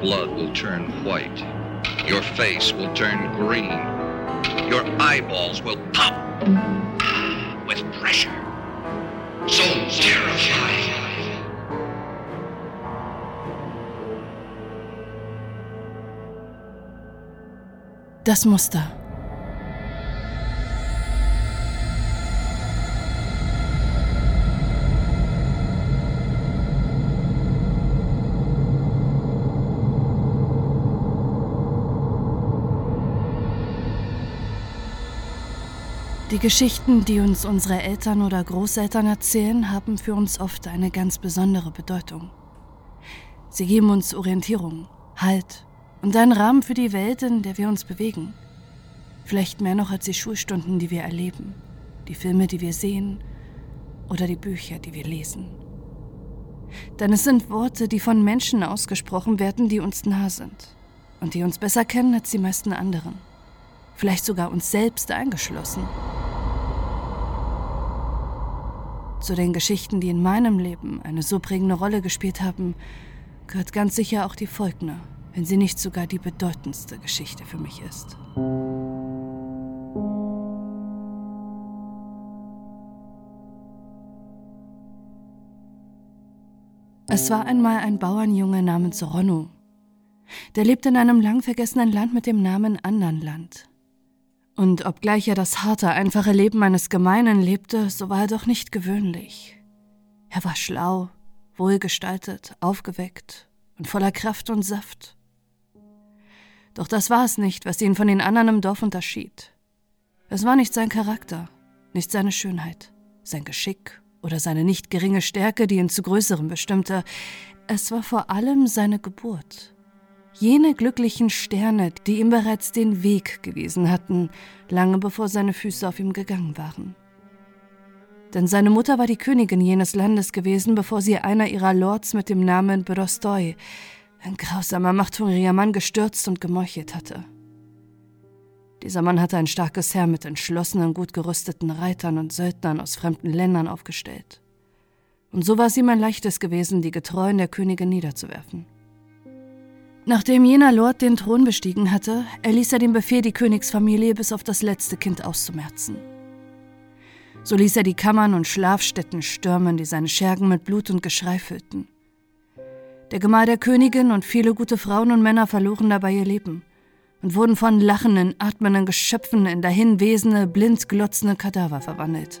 blood will turn white. Your face will turn green. Your eyeballs will pop with pressure. So terrifying. Das Muster. Die Geschichten, die uns unsere Eltern oder Großeltern erzählen, haben für uns oft eine ganz besondere Bedeutung. Sie geben uns Orientierung, Halt und einen Rahmen für die Welt, in der wir uns bewegen. Vielleicht mehr noch als die Schulstunden, die wir erleben, die Filme, die wir sehen oder die Bücher, die wir lesen. Denn es sind Worte, die von Menschen ausgesprochen werden, die uns nah sind und die uns besser kennen als die meisten anderen. Vielleicht sogar uns selbst eingeschlossen. Zu den Geschichten, die in meinem Leben eine so prägende Rolle gespielt haben, gehört ganz sicher auch die Volkner, wenn sie nicht sogar die bedeutendste Geschichte für mich ist. Es war einmal ein Bauernjunge namens Ronno. Der lebte in einem lang vergessenen Land mit dem Namen Andernland. Und obgleich er das harte, einfache Leben eines Gemeinen lebte, so war er doch nicht gewöhnlich. Er war schlau, wohlgestaltet, aufgeweckt und voller Kraft und Saft. Doch das war es nicht, was ihn von den anderen im Dorf unterschied. Es war nicht sein Charakter, nicht seine Schönheit, sein Geschick oder seine nicht geringe Stärke, die ihn zu Größerem bestimmte. Es war vor allem seine Geburt Jene glücklichen Sterne, die ihm bereits den Weg gewiesen hatten, lange bevor seine Füße auf ihm gegangen waren. Denn seine Mutter war die Königin jenes Landes gewesen, bevor sie einer ihrer Lords mit dem Namen Brostoi, ein grausamer, machthungriger Mann, gestürzt und gemeuchelt hatte. Dieser Mann hatte ein starkes Heer mit entschlossenen, gut gerüsteten Reitern und Söldnern aus fremden Ländern aufgestellt. Und so war es ihm ein leichtes gewesen, die Getreuen der Königin niederzuwerfen. Nachdem jener Lord den Thron bestiegen hatte, erließ er den Befehl, die Königsfamilie bis auf das letzte Kind auszumerzen. So ließ er die Kammern und Schlafstätten stürmen, die seine Schergen mit Blut und Geschrei füllten. Der Gemahl der Königin und viele gute Frauen und Männer verloren dabei ihr Leben und wurden von lachenden, atmenden Geschöpfen in dahinwesende, blind glotzende Kadaver verwandelt.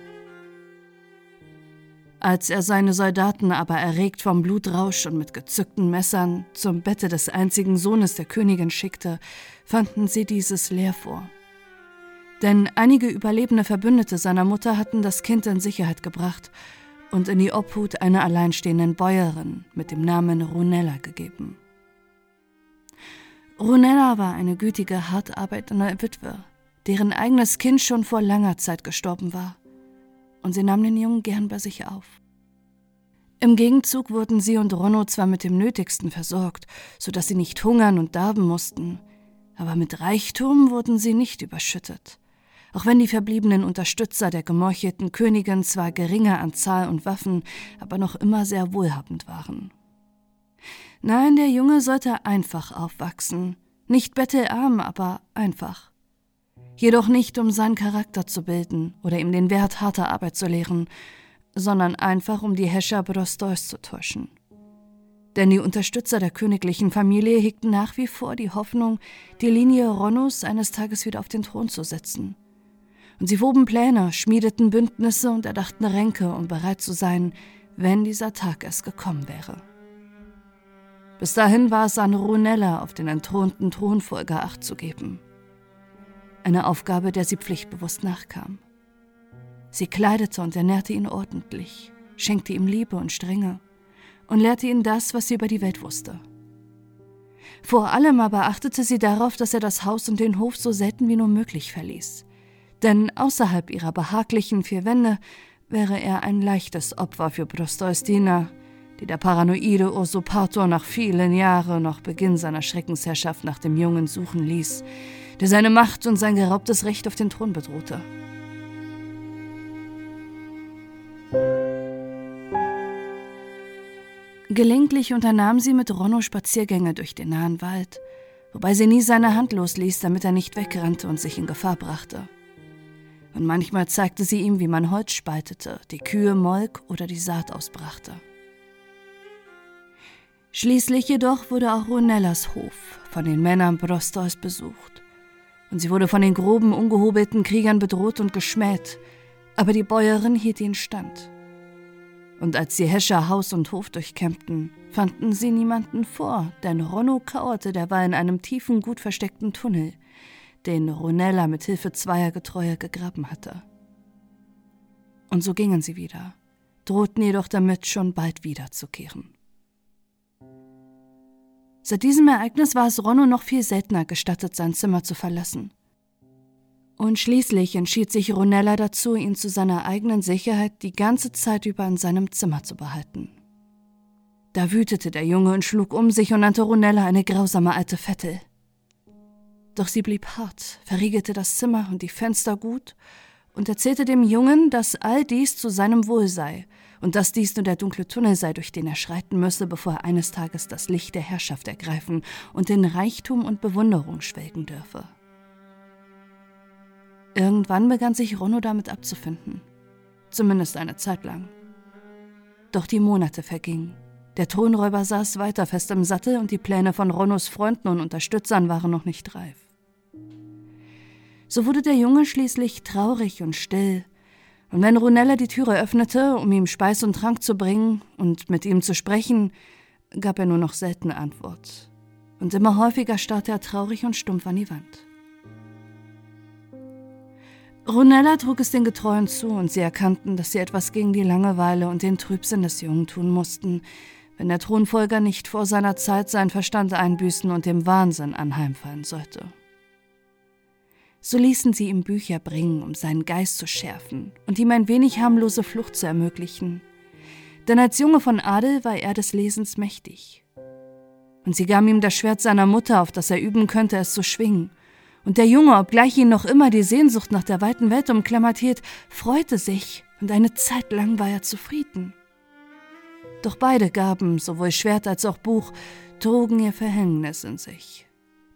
Als er seine Soldaten aber erregt vom Blutrausch und mit gezückten Messern zum Bette des einzigen Sohnes der Königin schickte, fanden sie dieses leer vor. Denn einige überlebende Verbündete seiner Mutter hatten das Kind in Sicherheit gebracht und in die Obhut einer alleinstehenden Bäuerin mit dem Namen Runella gegeben. Runella war eine gütige, hart arbeitende Witwe, deren eigenes Kind schon vor langer Zeit gestorben war und sie nahm den Jungen gern bei sich auf. Im Gegenzug wurden sie und Ronno zwar mit dem Nötigsten versorgt, so dass sie nicht hungern und darben mussten, aber mit Reichtum wurden sie nicht überschüttet, auch wenn die verbliebenen Unterstützer der gemorchelten Königin zwar geringer an Zahl und Waffen, aber noch immer sehr wohlhabend waren. Nein, der Junge sollte einfach aufwachsen, nicht bettelarm, aber einfach jedoch nicht um seinen Charakter zu bilden oder ihm den Wert harter Arbeit zu lehren, sondern einfach um die Hescher Brostois zu täuschen. Denn die Unterstützer der königlichen Familie hegten nach wie vor die Hoffnung, die Linie Ronus eines Tages wieder auf den Thron zu setzen. Und sie woben Pläne, schmiedeten Bündnisse und erdachten Ränke, um bereit zu sein, wenn dieser Tag es gekommen wäre. Bis dahin war es an Runella, auf den entthronten Thronfolger Acht zu geben eine Aufgabe, der sie pflichtbewusst nachkam. Sie kleidete und ernährte ihn ordentlich, schenkte ihm Liebe und Strenge und lehrte ihn das, was sie über die Welt wusste. Vor allem aber achtete sie darauf, dass er das Haus und den Hof so selten wie nur möglich verließ. Denn außerhalb ihrer behaglichen vier Wände wäre er ein leichtes Opfer für Prostoistina, die der paranoide Usurpator nach vielen Jahren noch Beginn seiner Schreckensherrschaft nach dem Jungen suchen ließ, der seine Macht und sein geraubtes Recht auf den Thron bedrohte. Gelegentlich unternahm sie mit Ronno Spaziergänge durch den nahen Wald, wobei sie nie seine Hand losließ, damit er nicht wegrannte und sich in Gefahr brachte. Und manchmal zeigte sie ihm, wie man Holz spaltete, die Kühe molk oder die Saat ausbrachte. Schließlich jedoch wurde auch Ronellas Hof von den Männern Brostois besucht. Und sie wurde von den groben, ungehobelten Kriegern bedroht und geschmäht, aber die Bäuerin hielt ihn stand. Und als sie Hescher Haus und Hof durchkämmten, fanden sie niemanden vor, denn Ronno kauerte derweil in einem tiefen, gut versteckten Tunnel, den Ronella mit Hilfe zweier Getreue gegraben hatte. Und so gingen sie wieder, drohten jedoch damit, schon bald wiederzukehren. Seit diesem Ereignis war es Ronno noch viel seltener gestattet, sein Zimmer zu verlassen. Und schließlich entschied sich Ronella dazu, ihn zu seiner eigenen Sicherheit die ganze Zeit über in seinem Zimmer zu behalten. Da wütete der Junge und schlug um sich und nannte Ronella eine grausame alte Vettel. Doch sie blieb hart, verriegelte das Zimmer und die Fenster gut und erzählte dem Jungen, dass all dies zu seinem Wohl sei und dass dies nur der dunkle Tunnel sei, durch den er schreiten müsse, bevor er eines Tages das Licht der Herrschaft ergreifen und in Reichtum und Bewunderung schwelgen dürfe. Irgendwann begann sich Ronno damit abzufinden. Zumindest eine Zeit lang. Doch die Monate vergingen. Der Thronräuber saß weiter fest im Sattel und die Pläne von Ronnos Freunden und Unterstützern waren noch nicht reif. So wurde der Junge schließlich traurig und still, und wenn Runella die Türe öffnete, um ihm Speis und Trank zu bringen und mit ihm zu sprechen, gab er nur noch selten Antwort. Und immer häufiger starrte er traurig und stumpf an die Wand. Runella trug es den Getreuen zu, und sie erkannten, dass sie etwas gegen die Langeweile und den Trübsinn des Jungen tun mussten, wenn der Thronfolger nicht vor seiner Zeit seinen Verstand einbüßen und dem Wahnsinn anheimfallen sollte. So ließen sie ihm Bücher bringen, um seinen Geist zu schärfen und ihm ein wenig harmlose Flucht zu ermöglichen. Denn als Junge von Adel war er des Lesens mächtig. Und sie gaben ihm das Schwert seiner Mutter, auf das er üben könnte, es zu schwingen. Und der Junge, obgleich ihn noch immer die Sehnsucht nach der weiten Welt umklammert hielt, freute sich, und eine Zeit lang war er zufrieden. Doch beide Gaben, sowohl Schwert als auch Buch, trugen ihr Verhängnis in sich.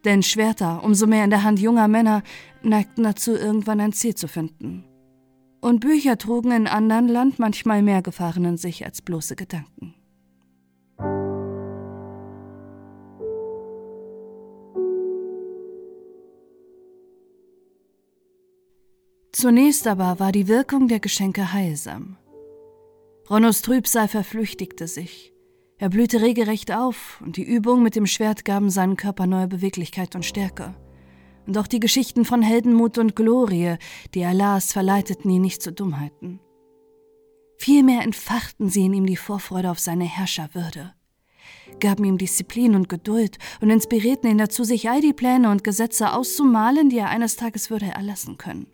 Denn Schwerter, umso mehr in der Hand junger Männer, neigten dazu, irgendwann ein Ziel zu finden. Und Bücher trugen in anderen Land manchmal mehr Gefahren in sich als bloße Gedanken. Zunächst aber war die Wirkung der Geschenke heilsam. Ronnos Trübsal verflüchtigte sich, er blühte regelrecht auf, und die Übung mit dem Schwert gaben seinem Körper neue Beweglichkeit und Stärke. Und auch die Geschichten von Heldenmut und Glorie, die er las, verleiteten ihn nicht zu Dummheiten. Vielmehr entfachten sie in ihm die Vorfreude auf seine Herrscherwürde, gaben ihm Disziplin und Geduld und inspirierten ihn dazu, sich all die Pläne und Gesetze auszumalen, die er eines Tages würde erlassen können.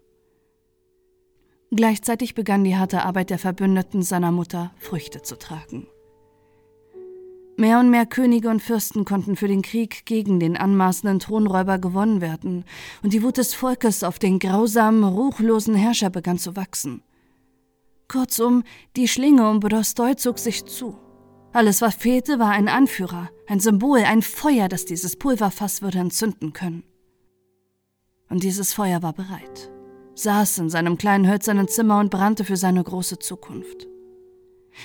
Gleichzeitig begann die harte Arbeit der Verbündeten seiner Mutter Früchte zu tragen. Mehr und mehr Könige und Fürsten konnten für den Krieg gegen den anmaßenden Thronräuber gewonnen werden, und die Wut des Volkes auf den grausamen, ruchlosen Herrscher begann zu wachsen. Kurzum, die Schlinge um Brostoy zog sich zu. Alles, was fehlte, war ein Anführer, ein Symbol, ein Feuer, das dieses Pulverfass würde entzünden können. Und dieses Feuer war bereit, saß in seinem kleinen hölzernen Zimmer und brannte für seine große Zukunft.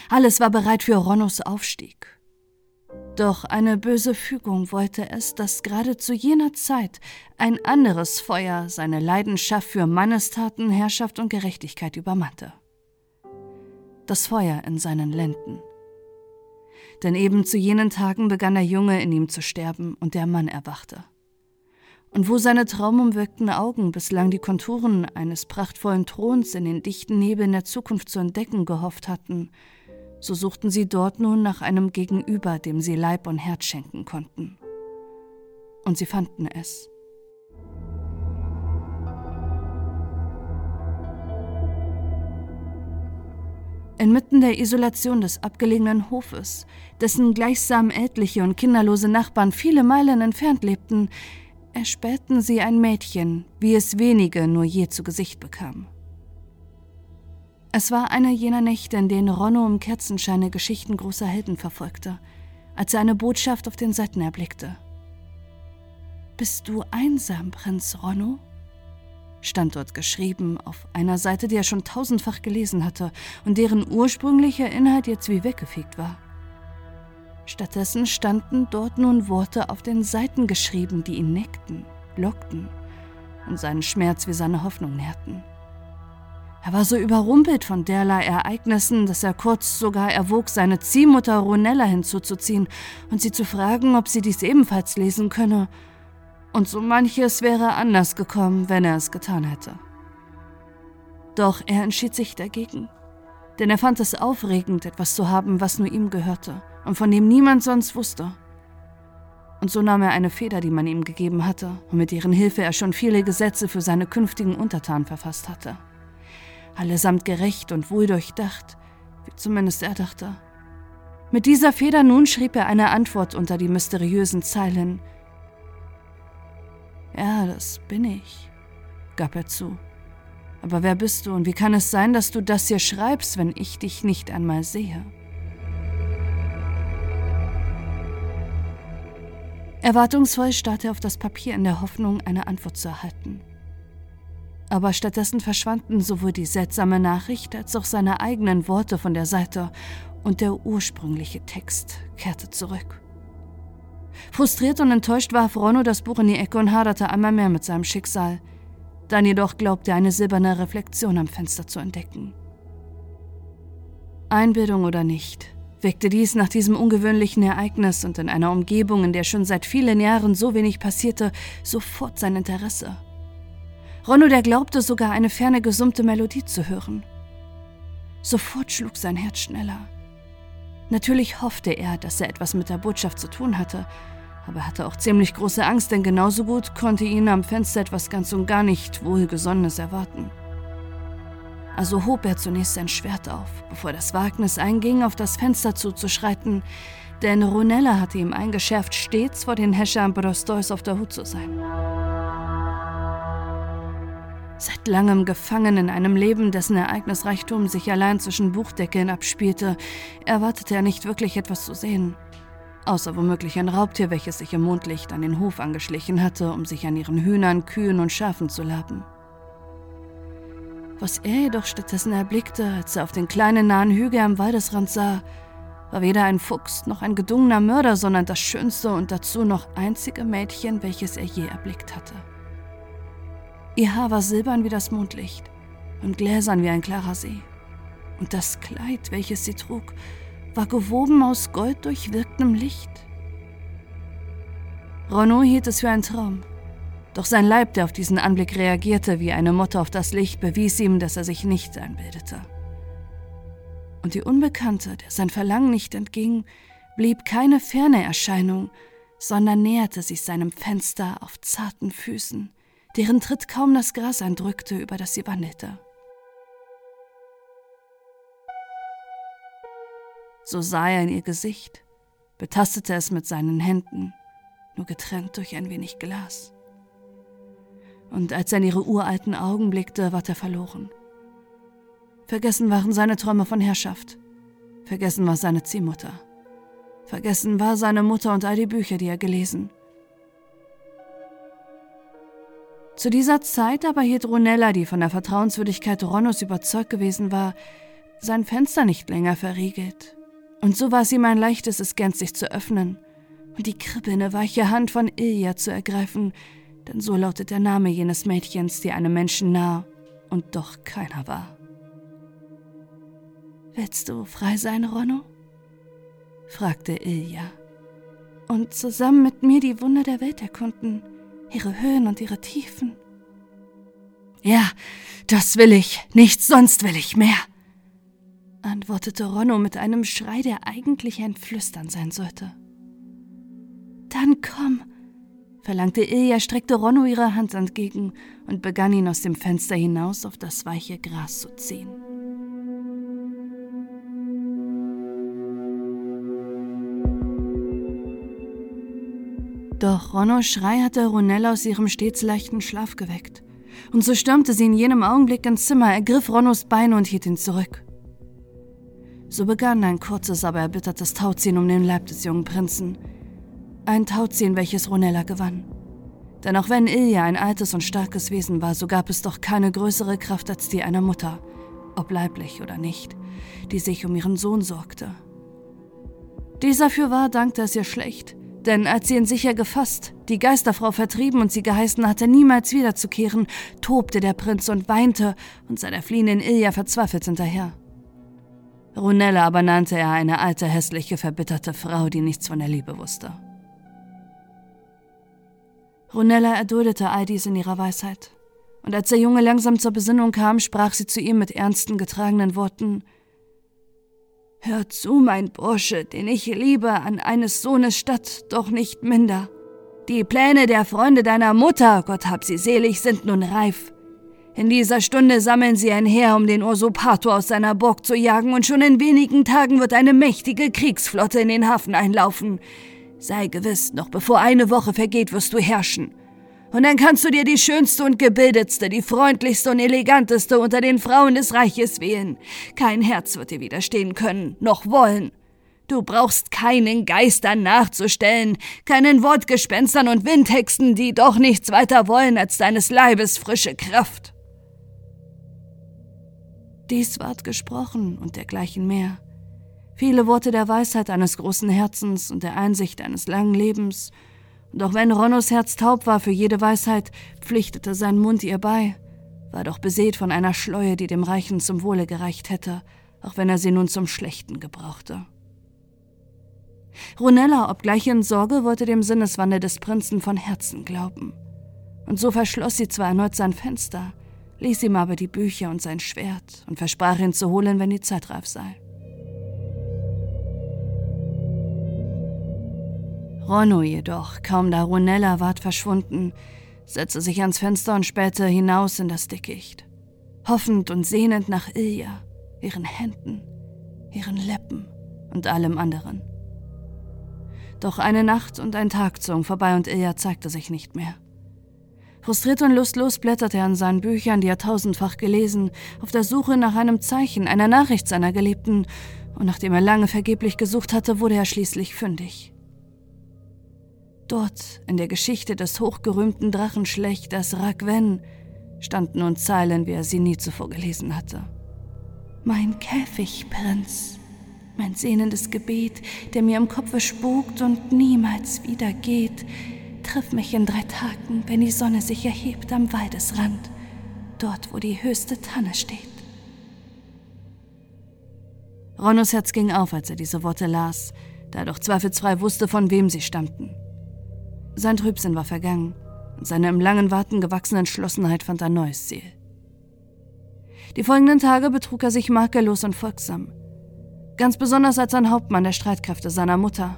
Alles war bereit für Ronnos Aufstieg. Doch eine böse Fügung wollte es, dass gerade zu jener Zeit ein anderes Feuer seine Leidenschaft für Mannestaten, Herrschaft und Gerechtigkeit übermannte. Das Feuer in seinen Lenden. Denn eben zu jenen Tagen begann der Junge in ihm zu sterben und der Mann erwachte. Und wo seine traumumwirkten Augen bislang die Konturen eines prachtvollen Throns in den dichten Nebeln der Zukunft zu entdecken gehofft hatten, so suchten sie dort nun nach einem Gegenüber, dem sie Leib und Herz schenken konnten. Und sie fanden es. Inmitten der Isolation des abgelegenen Hofes, dessen gleichsam ältliche und kinderlose Nachbarn viele Meilen entfernt lebten, erspähten sie ein Mädchen, wie es wenige nur je zu Gesicht bekam. Es war eine jener Nächte, in denen Ronno im Kerzenscheine Geschichten großer Helden verfolgte als er eine Botschaft auf den Seiten erblickte. Bist du einsam, Prinz Ronno? stand dort geschrieben auf einer Seite, die er schon tausendfach gelesen hatte und deren ursprünglicher Inhalt jetzt wie weggefegt war. Stattdessen standen dort nun Worte auf den Seiten geschrieben, die ihn neckten, lockten und seinen Schmerz wie seine Hoffnung nährten. Er war so überrumpelt von derlei Ereignissen, dass er kurz sogar erwog, seine Ziehmutter Ronella hinzuzuziehen und sie zu fragen, ob sie dies ebenfalls lesen könne. Und so manches wäre anders gekommen, wenn er es getan hätte. Doch er entschied sich dagegen, denn er fand es aufregend, etwas zu haben, was nur ihm gehörte und von dem niemand sonst wusste. Und so nahm er eine Feder, die man ihm gegeben hatte und mit deren Hilfe er schon viele Gesetze für seine künftigen Untertanen verfasst hatte allesamt gerecht und wohl durchdacht, wie zumindest er dachte. Mit dieser Feder nun schrieb er eine Antwort unter die mysteriösen Zeilen. Ja, das bin ich, gab er zu. Aber wer bist du und wie kann es sein, dass du das hier schreibst, wenn ich dich nicht einmal sehe? Erwartungsvoll starrte er auf das Papier in der Hoffnung, eine Antwort zu erhalten aber stattdessen verschwanden sowohl die seltsame Nachricht als auch seine eigenen Worte von der Seite und der ursprüngliche Text kehrte zurück. Frustriert und enttäuscht warf Ronno das Buch in die Ecke und haderte einmal mehr mit seinem Schicksal. Dann jedoch glaubte er eine silberne Reflexion am Fenster zu entdecken. Einbildung oder nicht, weckte dies nach diesem ungewöhnlichen Ereignis und in einer Umgebung, in der schon seit vielen Jahren so wenig passierte, sofort sein Interesse. Ronno, der glaubte sogar eine ferne gesummte Melodie zu hören. Sofort schlug sein Herz schneller. Natürlich hoffte er, dass er etwas mit der Botschaft zu tun hatte, aber er hatte auch ziemlich große Angst, denn genauso gut konnte ihn am Fenster etwas ganz und gar nicht Wohlgesonnenes erwarten. Also hob er zunächst sein Schwert auf, bevor das Wagnis einging, auf das Fenster zuzuschreiten, denn Ronella hatte ihm eingeschärft, stets vor den Häschern Brostois auf der Hut zu sein. Seit langem gefangen in einem Leben, dessen Ereignisreichtum sich allein zwischen Buchdeckeln abspielte, erwartete er nicht wirklich etwas zu sehen. Außer womöglich ein Raubtier, welches sich im Mondlicht an den Hof angeschlichen hatte, um sich an ihren Hühnern, Kühen und Schafen zu laben. Was er jedoch stattdessen erblickte, als er auf den kleinen nahen Hügel am Waldesrand sah, war weder ein Fuchs noch ein gedungener Mörder, sondern das schönste und dazu noch einzige Mädchen, welches er je erblickt hatte. Ihr Haar war silbern wie das Mondlicht und gläsern wie ein klarer See. Und das Kleid, welches sie trug, war gewoben aus golddurchwirktem Licht. Renaud hielt es für einen Traum. Doch sein Leib, der auf diesen Anblick reagierte wie eine Motte auf das Licht, bewies ihm, dass er sich nicht einbildete. Und die Unbekannte, der sein Verlangen nicht entging, blieb keine ferne Erscheinung, sondern näherte sich seinem Fenster auf zarten Füßen, deren Tritt kaum das Gras eindrückte, über das sie wandelte. So sah er in ihr Gesicht, betastete es mit seinen Händen, nur getrennt durch ein wenig Glas. Und als er in ihre uralten Augen blickte, ward er verloren. Vergessen waren seine Träume von Herrschaft. Vergessen war seine Ziehmutter. Vergessen war seine Mutter und all die Bücher, die er gelesen Zu dieser Zeit aber hielt Ronella, die von der Vertrauenswürdigkeit Ronnos überzeugt gewesen war, sein Fenster nicht länger verriegelt. Und so war es ihm ein leichtes, es gänzlich zu öffnen und die kribbelnde, weiche Hand von Ilja zu ergreifen, denn so lautet der Name jenes Mädchens, die einem Menschen nah und doch keiner war. Willst du frei sein, Ronno? fragte Ilja. Und zusammen mit mir die Wunder der Welt erkunden ihre Höhen und ihre Tiefen. Ja, das will ich, nichts sonst will ich mehr, antwortete Ronno mit einem Schrei, der eigentlich ein Flüstern sein sollte. Dann komm, verlangte Ilja, streckte Ronno ihre Hand entgegen und begann ihn aus dem Fenster hinaus auf das weiche Gras zu ziehen. Doch Ronnos Schrei hatte Ronella aus ihrem stets leichten Schlaf geweckt. Und so stürmte sie in jenem Augenblick ins Zimmer, ergriff Ronnos Beine und hielt ihn zurück. So begann ein kurzes, aber erbittertes Tauziehen um den Leib des jungen Prinzen. Ein Tauziehen, welches Ronella gewann. Denn auch wenn Ilja ein altes und starkes Wesen war, so gab es doch keine größere Kraft als die einer Mutter, ob leiblich oder nicht, die sich um ihren Sohn sorgte. Dieser fürwahr dankte es ihr schlecht, denn als sie ihn sicher gefasst, die Geisterfrau vertrieben und sie geheißen hatte, niemals wiederzukehren, tobte der Prinz und weinte und seiner fliehenden Ilja verzweifelt hinterher. Runella aber nannte er eine alte, hässliche, verbitterte Frau, die nichts von der Liebe wusste. Runella erduldete all dies in ihrer Weisheit. Und als der Junge langsam zur Besinnung kam, sprach sie zu ihm mit ernsten, getragenen Worten Hör zu, mein Bursche, den ich liebe, an eines Sohnes statt, doch nicht minder. Die Pläne der Freunde deiner Mutter, Gott hab sie selig, sind nun reif. In dieser Stunde sammeln sie ein Heer, um den Usurpator aus seiner Burg zu jagen, und schon in wenigen Tagen wird eine mächtige Kriegsflotte in den Hafen einlaufen. Sei gewiss, noch bevor eine Woche vergeht, wirst du herrschen. Und dann kannst du dir die schönste und gebildetste, die freundlichste und eleganteste unter den Frauen des Reiches wählen. Kein Herz wird dir widerstehen können, noch wollen. Du brauchst keinen Geistern nachzustellen, keinen Wortgespenstern und Windhexen, die doch nichts weiter wollen als deines Leibes frische Kraft. Dies ward gesprochen und dergleichen mehr. Viele Worte der Weisheit eines großen Herzens und der Einsicht eines langen Lebens doch wenn Ronnos Herz taub war für jede Weisheit, pflichtete sein Mund ihr bei, war doch besät von einer Schleue, die dem Reichen zum Wohle gereicht hätte, auch wenn er sie nun zum Schlechten gebrauchte. Ronella, obgleich in Sorge, wollte dem Sinneswandel des Prinzen von Herzen glauben. Und so verschloss sie zwar erneut sein Fenster, ließ ihm aber die Bücher und sein Schwert und versprach ihn zu holen, wenn die Zeit reif sei. Ronno jedoch, kaum da Runella ward verschwunden, setzte sich ans Fenster und spähte hinaus in das Dickicht, hoffend und sehnend nach Ilja, ihren Händen, ihren Lippen und allem anderen. Doch eine Nacht und ein Tag zogen vorbei und Ilja zeigte sich nicht mehr. Frustriert und lustlos blätterte er an seinen Büchern, die er tausendfach gelesen, auf der Suche nach einem Zeichen, einer Nachricht seiner Geliebten, und nachdem er lange vergeblich gesucht hatte, wurde er schließlich fündig. Dort, in der Geschichte des hochgerühmten Drachenschlechters Ragwen, standen nun Zeilen, wie er sie nie zuvor gelesen hatte. Mein Käfig, Prinz, mein sehnendes Gebet, der mir im Kopfe spukt und niemals wieder geht, triff mich in drei Tagen, wenn die Sonne sich erhebt am Waldesrand, dort, wo die höchste Tanne steht. Ronnos Herz ging auf, als er diese Worte las, da er doch zweifelsfrei wusste, von wem sie stammten. Sein Trübsinn war vergangen und seine im langen Warten gewachsene Entschlossenheit fand ein neues Ziel. Die folgenden Tage betrug er sich makellos und folgsam. Ganz besonders als ein Hauptmann der Streitkräfte seiner Mutter.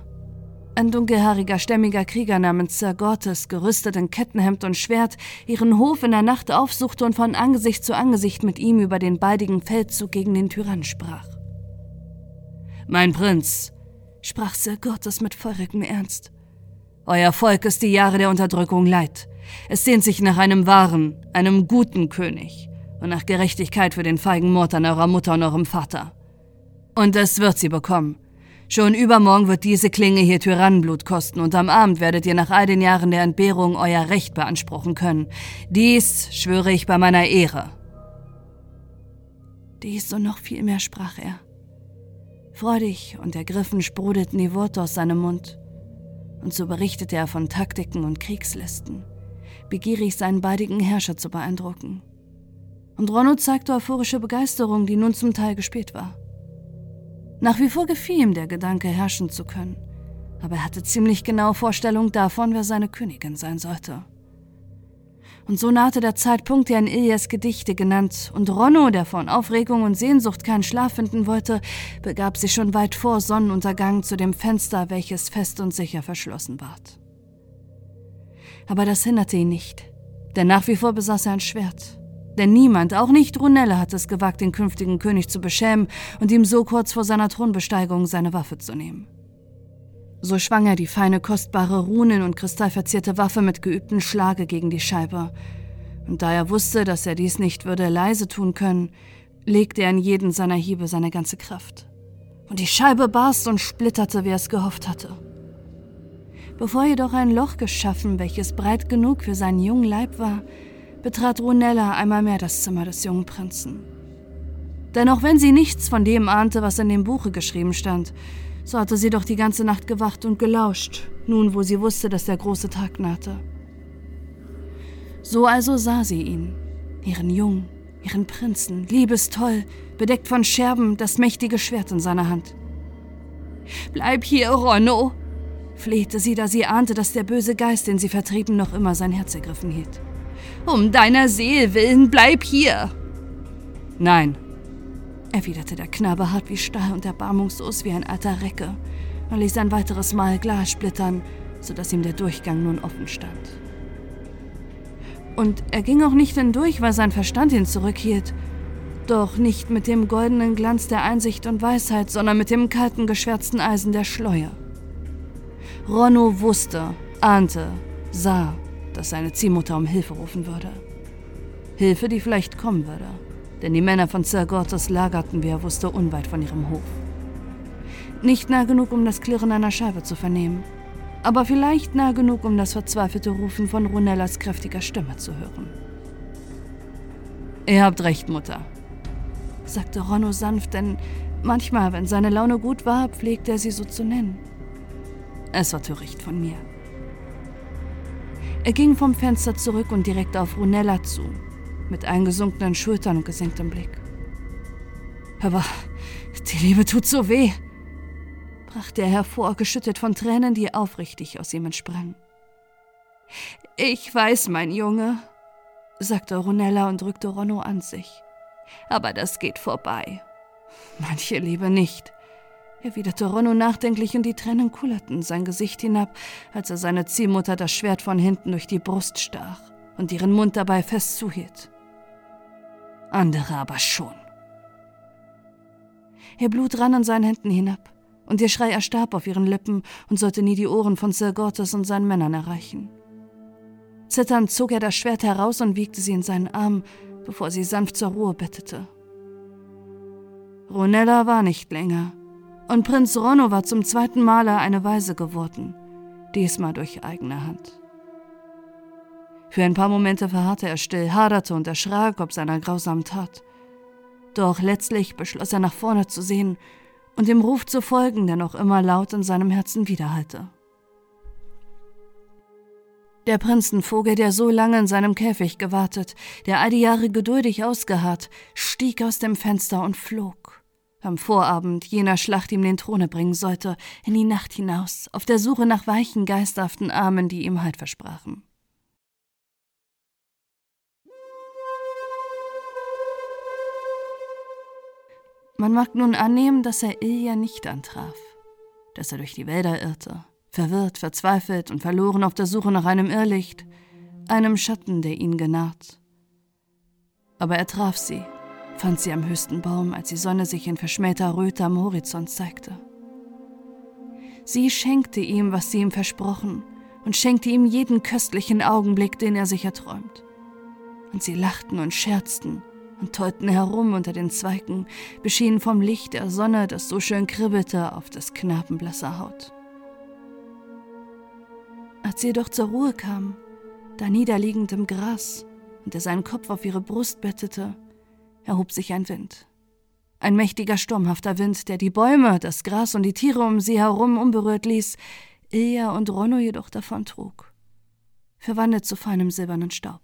Ein dunkelhaariger, stämmiger Krieger namens Sir Gortes, gerüstet in Kettenhemd und Schwert, ihren Hof in der Nacht aufsuchte und von Angesicht zu Angesicht mit ihm über den baldigen Feldzug gegen den Tyrann sprach. Mein Prinz, sprach Sir Gortes mit feurigem Ernst, euer Volk ist die Jahre der Unterdrückung leid. Es sehnt sich nach einem wahren, einem guten König und nach Gerechtigkeit für den feigen Mord an eurer Mutter und eurem Vater. Und es wird sie bekommen. Schon übermorgen wird diese Klinge hier Tyrannenblut kosten und am Abend werdet ihr nach all den Jahren der Entbehrung euer Recht beanspruchen können. Dies schwöre ich bei meiner Ehre. Dies und noch viel mehr sprach er. Freudig und ergriffen sprudelten die Worte aus seinem Mund und so berichtete er von Taktiken und Kriegslisten, begierig seinen baldigen Herrscher zu beeindrucken. Und Ronno zeigte euphorische Begeisterung, die nun zum Teil gespielt war. Nach wie vor gefiel ihm der Gedanke, herrschen zu können, aber er hatte ziemlich genaue Vorstellung davon, wer seine Königin sein sollte. Und so nahte der Zeitpunkt, der in Ilias Gedichte genannt, und Ronno, der von Aufregung und Sehnsucht keinen Schlaf finden wollte, begab sich schon weit vor Sonnenuntergang zu dem Fenster, welches fest und sicher verschlossen ward. Aber das hinderte ihn nicht, denn nach wie vor besaß er ein Schwert. Denn niemand, auch nicht Runelle, hatte es gewagt, den künftigen König zu beschämen und ihm so kurz vor seiner Thronbesteigung seine Waffe zu nehmen. So schwang er die feine, kostbare, runen- und kristallverzierte Waffe mit geübtem Schlage gegen die Scheibe. Und da er wusste, dass er dies nicht würde leise tun können, legte er in jeden seiner Hiebe seine ganze Kraft. und die Scheibe barst und splitterte, wie er es gehofft hatte. Bevor jedoch ein Loch geschaffen, welches breit genug für seinen jungen Leib war, betrat Runella einmal mehr das Zimmer des jungen Prinzen. Denn auch wenn sie nichts von dem ahnte, was in dem Buche geschrieben stand, so hatte sie doch die ganze Nacht gewacht und gelauscht, nun wo sie wusste, dass der große Tag nahte. So also sah sie ihn, ihren Jungen, ihren Prinzen, liebestoll, bedeckt von Scherben, das mächtige Schwert in seiner Hand. Bleib hier, Ronno, flehte sie, da sie ahnte, dass der böse Geist, den sie vertrieben, noch immer sein Herz ergriffen hielt. Um deiner Seele willen, bleib hier! Nein, erwiderte der Knabe hart wie Stahl und erbarmungslos wie ein alter Recke und ließ ein weiteres Mal Glas splittern, sodass ihm der Durchgang nun offen stand. Und er ging auch nicht hindurch, weil sein Verstand ihn zurückhielt, doch nicht mit dem goldenen Glanz der Einsicht und Weisheit, sondern mit dem kalten, geschwärzten Eisen der Schleuer. Ronno wusste, ahnte, sah, dass seine Ziehmutter um Hilfe rufen würde. Hilfe, die vielleicht kommen würde, denn die Männer von Zergortes lagerten, wie er wusste, unweit von ihrem Hof. Nicht nah genug, um das Klirren einer Scheibe zu vernehmen, aber vielleicht nah genug, um das verzweifelte Rufen von Runellas kräftiger Stimme zu hören. Ihr habt recht, Mutter, sagte Ronno sanft, denn manchmal, wenn seine Laune gut war, pflegte er sie so zu nennen. Es war töricht von mir. Er ging vom Fenster zurück und direkt auf Runella zu, mit eingesunkenen Schultern und gesenktem Blick. Aber die Liebe tut so weh, brachte er hervor, geschüttet von Tränen, die aufrichtig aus ihm entsprangen. Ich weiß, mein Junge, sagte Ronella und drückte Ronno an sich. Aber das geht vorbei. Manche Liebe nicht erwiderte Ronno nachdenklich und die Tränen kullerten sein Gesicht hinab, als er seine Ziehmutter das Schwert von hinten durch die Brust stach und ihren Mund dabei fest zuhielt. Andere aber schon. Ihr Blut rann an seinen Händen hinab, und ihr Schrei erstarb auf ihren Lippen und sollte nie die Ohren von Sir Gortes und seinen Männern erreichen. Zitternd zog er das Schwert heraus und wiegte sie in seinen Arm, bevor sie sanft zur Ruhe bettete. Ronella war nicht länger, und Prinz Ronno war zum zweiten Male eine Weise geworden, diesmal durch eigene Hand. Für ein paar Momente verharrte er still, haderte und erschrak ob seiner grausamen Tat. Doch letztlich beschloss er nach vorne zu sehen und dem Ruf zu folgen, der noch immer laut in seinem Herzen widerhallte. Der Prinzenvogel, der so lange in seinem Käfig gewartet, der all die Jahre geduldig ausgeharrt, stieg aus dem Fenster und flog am Vorabend jener Schlacht ihm den Throne bringen sollte, in die Nacht hinaus, auf der Suche nach weichen, geisterhaften Armen, die ihm Halt versprachen. Man mag nun annehmen, dass er Ilja nicht antraf, dass er durch die Wälder irrte, verwirrt, verzweifelt und verloren auf der Suche nach einem Irrlicht, einem Schatten, der ihn genarrt. Aber er traf sie fand sie am höchsten Baum, als die Sonne sich in verschmähter Röte am Horizont zeigte. Sie schenkte ihm, was sie ihm versprochen, und schenkte ihm jeden köstlichen Augenblick, den er sich erträumt. Und sie lachten und scherzten und tollten herum unter den Zweigen, beschienen vom Licht der Sonne, das so schön kribbelte auf des Knaben blasser Haut. Als sie jedoch zur Ruhe kam, da niederliegend im Gras, und er seinen Kopf auf ihre Brust bettete, erhob sich ein Wind. Ein mächtiger, sturmhafter Wind, der die Bäume, das Gras und die Tiere um sie herum unberührt ließ, Ilja und Ronno jedoch davontrug, verwandelt zu feinem silbernen Staub.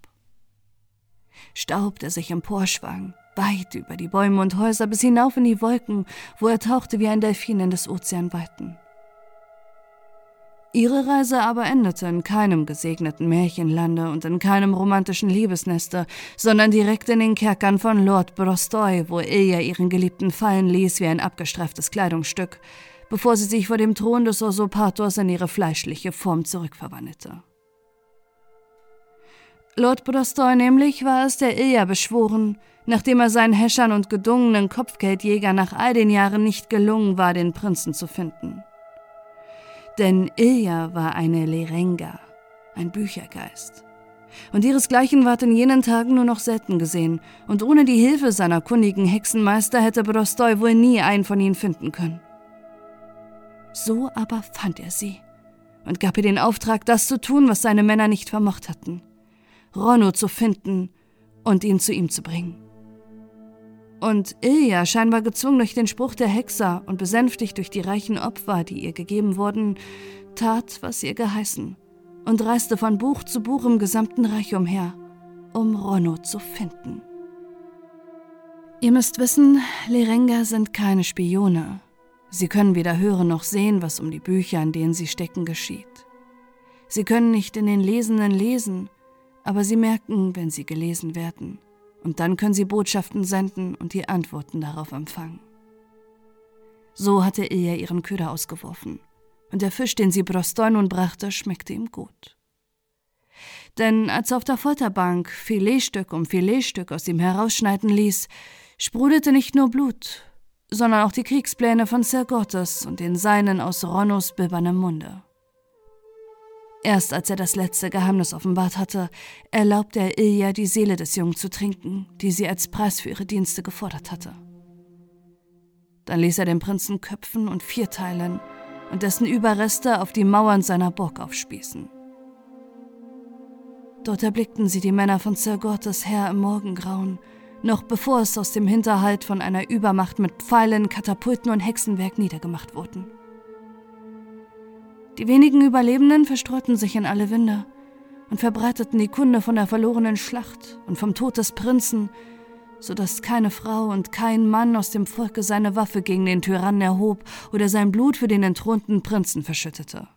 Staub, der sich emporschwang, weit über die Bäume und Häuser bis hinauf in die Wolken, wo er tauchte wie ein Delfin in des Ozeanweiten. Ihre Reise aber endete in keinem gesegneten Märchenlande und in keinem romantischen Liebesneste, sondern direkt in den Kerkern von Lord Brostoy, wo Ilja ihren Geliebten fallen ließ wie ein abgestreiftes Kleidungsstück, bevor sie sich vor dem Thron des Usurpators in ihre fleischliche Form zurückverwandelte. Lord Brostoy nämlich war es, der Ilja beschworen, nachdem er seinen Häschern und gedungenen Kopfgeldjägern nach all den Jahren nicht gelungen war, den Prinzen zu finden. Denn Ilja war eine Lerenga, ein Büchergeist. Und ihresgleichen ward in jenen Tagen nur noch selten gesehen, und ohne die Hilfe seiner kundigen Hexenmeister hätte Brostoy wohl nie einen von ihnen finden können. So aber fand er sie und gab ihr den Auftrag, das zu tun, was seine Männer nicht vermocht hatten, Ronno zu finden und ihn zu ihm zu bringen. Und Ilja, scheinbar gezwungen durch den Spruch der Hexer und besänftigt durch die reichen Opfer, die ihr gegeben wurden, tat, was ihr geheißen und reiste von Buch zu Buch im gesamten Reich umher, um Ronno zu finden. Ihr müsst wissen, Lerenga sind keine Spione. Sie können weder hören noch sehen, was um die Bücher, in denen sie stecken, geschieht. Sie können nicht in den Lesenden lesen, aber sie merken, wenn sie gelesen werden und dann können sie Botschaften senden und die Antworten darauf empfangen. So hatte Ilja ihren Köder ausgeworfen, und der Fisch, den sie Brostoi nun brachte, schmeckte ihm gut. Denn als er auf der Folterbank Filetstück um Filetstück aus ihm herausschneiden ließ, sprudelte nicht nur Blut, sondern auch die Kriegspläne von Sir Gottes und den Seinen aus Ronnos bibbernem Munde. Erst als er das letzte Geheimnis offenbart hatte, erlaubte er Ilja, die Seele des Jungen zu trinken, die sie als Preis für ihre Dienste gefordert hatte. Dann ließ er den Prinzen köpfen und vierteilen und dessen Überreste auf die Mauern seiner Burg aufspießen. Dort erblickten sie die Männer von Sir Gottes Herr im Morgengrauen, noch bevor es aus dem Hinterhalt von einer Übermacht mit Pfeilen, Katapulten und Hexenwerk niedergemacht wurden. Die wenigen Überlebenden verstreuten sich in alle Winde und verbreiteten die Kunde von der verlorenen Schlacht und vom Tod des Prinzen, so dass keine Frau und kein Mann aus dem Volke seine Waffe gegen den Tyrannen erhob oder sein Blut für den entthronten Prinzen verschüttete.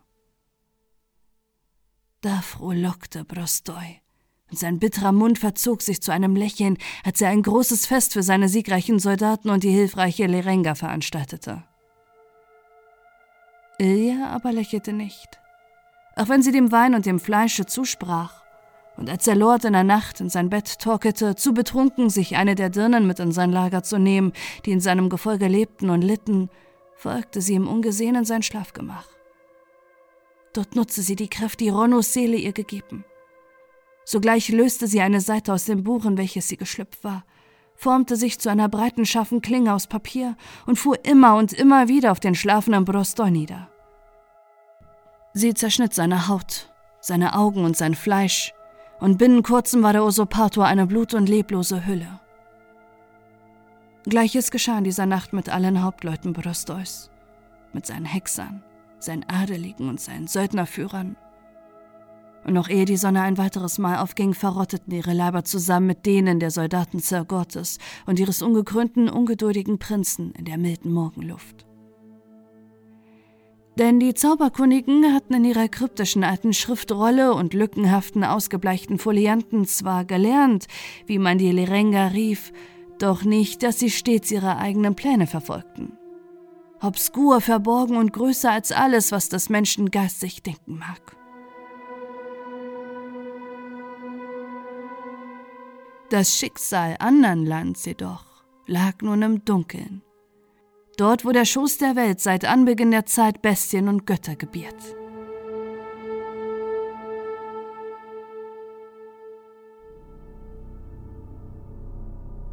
Da frohlockte Brostoi, und sein bitterer Mund verzog sich zu einem Lächeln, als er ein großes Fest für seine siegreichen Soldaten und die hilfreiche Lerenga veranstaltete. Ilja aber lächelte nicht, auch wenn sie dem Wein und dem Fleische zusprach. Und als der Lord in der Nacht in sein Bett torkelte, zu betrunken, sich eine der Dirnen mit in sein Lager zu nehmen, die in seinem Gefolge lebten und litten, folgte sie ihm ungesehen in sein Schlafgemach. Dort nutzte sie die Kräfte, die Ronnos Seele ihr gegeben. Sogleich löste sie eine Seite aus dem Buch, in welches sie geschlüpft war, formte sich zu einer breiten, scharfen Klinge aus Papier und fuhr immer und immer wieder auf den schlafenden Brostoi nieder. Sie zerschnitt seine Haut, seine Augen und sein Fleisch, und binnen kurzem war der Usurpator eine blut- und leblose Hülle. Gleiches geschah in dieser Nacht mit allen Hauptleuten Brostois, mit seinen Hexern, seinen Adeligen und seinen Söldnerführern, und noch ehe die Sonne ein weiteres Mal aufging, verrotteten ihre Leiber zusammen mit denen der Soldaten Sir Gottes und ihres ungekrönten, ungeduldigen Prinzen in der milden Morgenluft. Denn die Zauberkundigen hatten in ihrer kryptischen alten Schriftrolle und lückenhaften, ausgebleichten Folianten zwar gelernt, wie man die Lerenga rief, doch nicht, dass sie stets ihre eigenen Pläne verfolgten. Obskur, verborgen und größer als alles, was das Menschengeist sich denken mag. Das Schicksal andern Lands jedoch lag nun im Dunkeln. Dort, wo der Schoß der Welt seit Anbeginn der Zeit Bestien und Götter gebiert.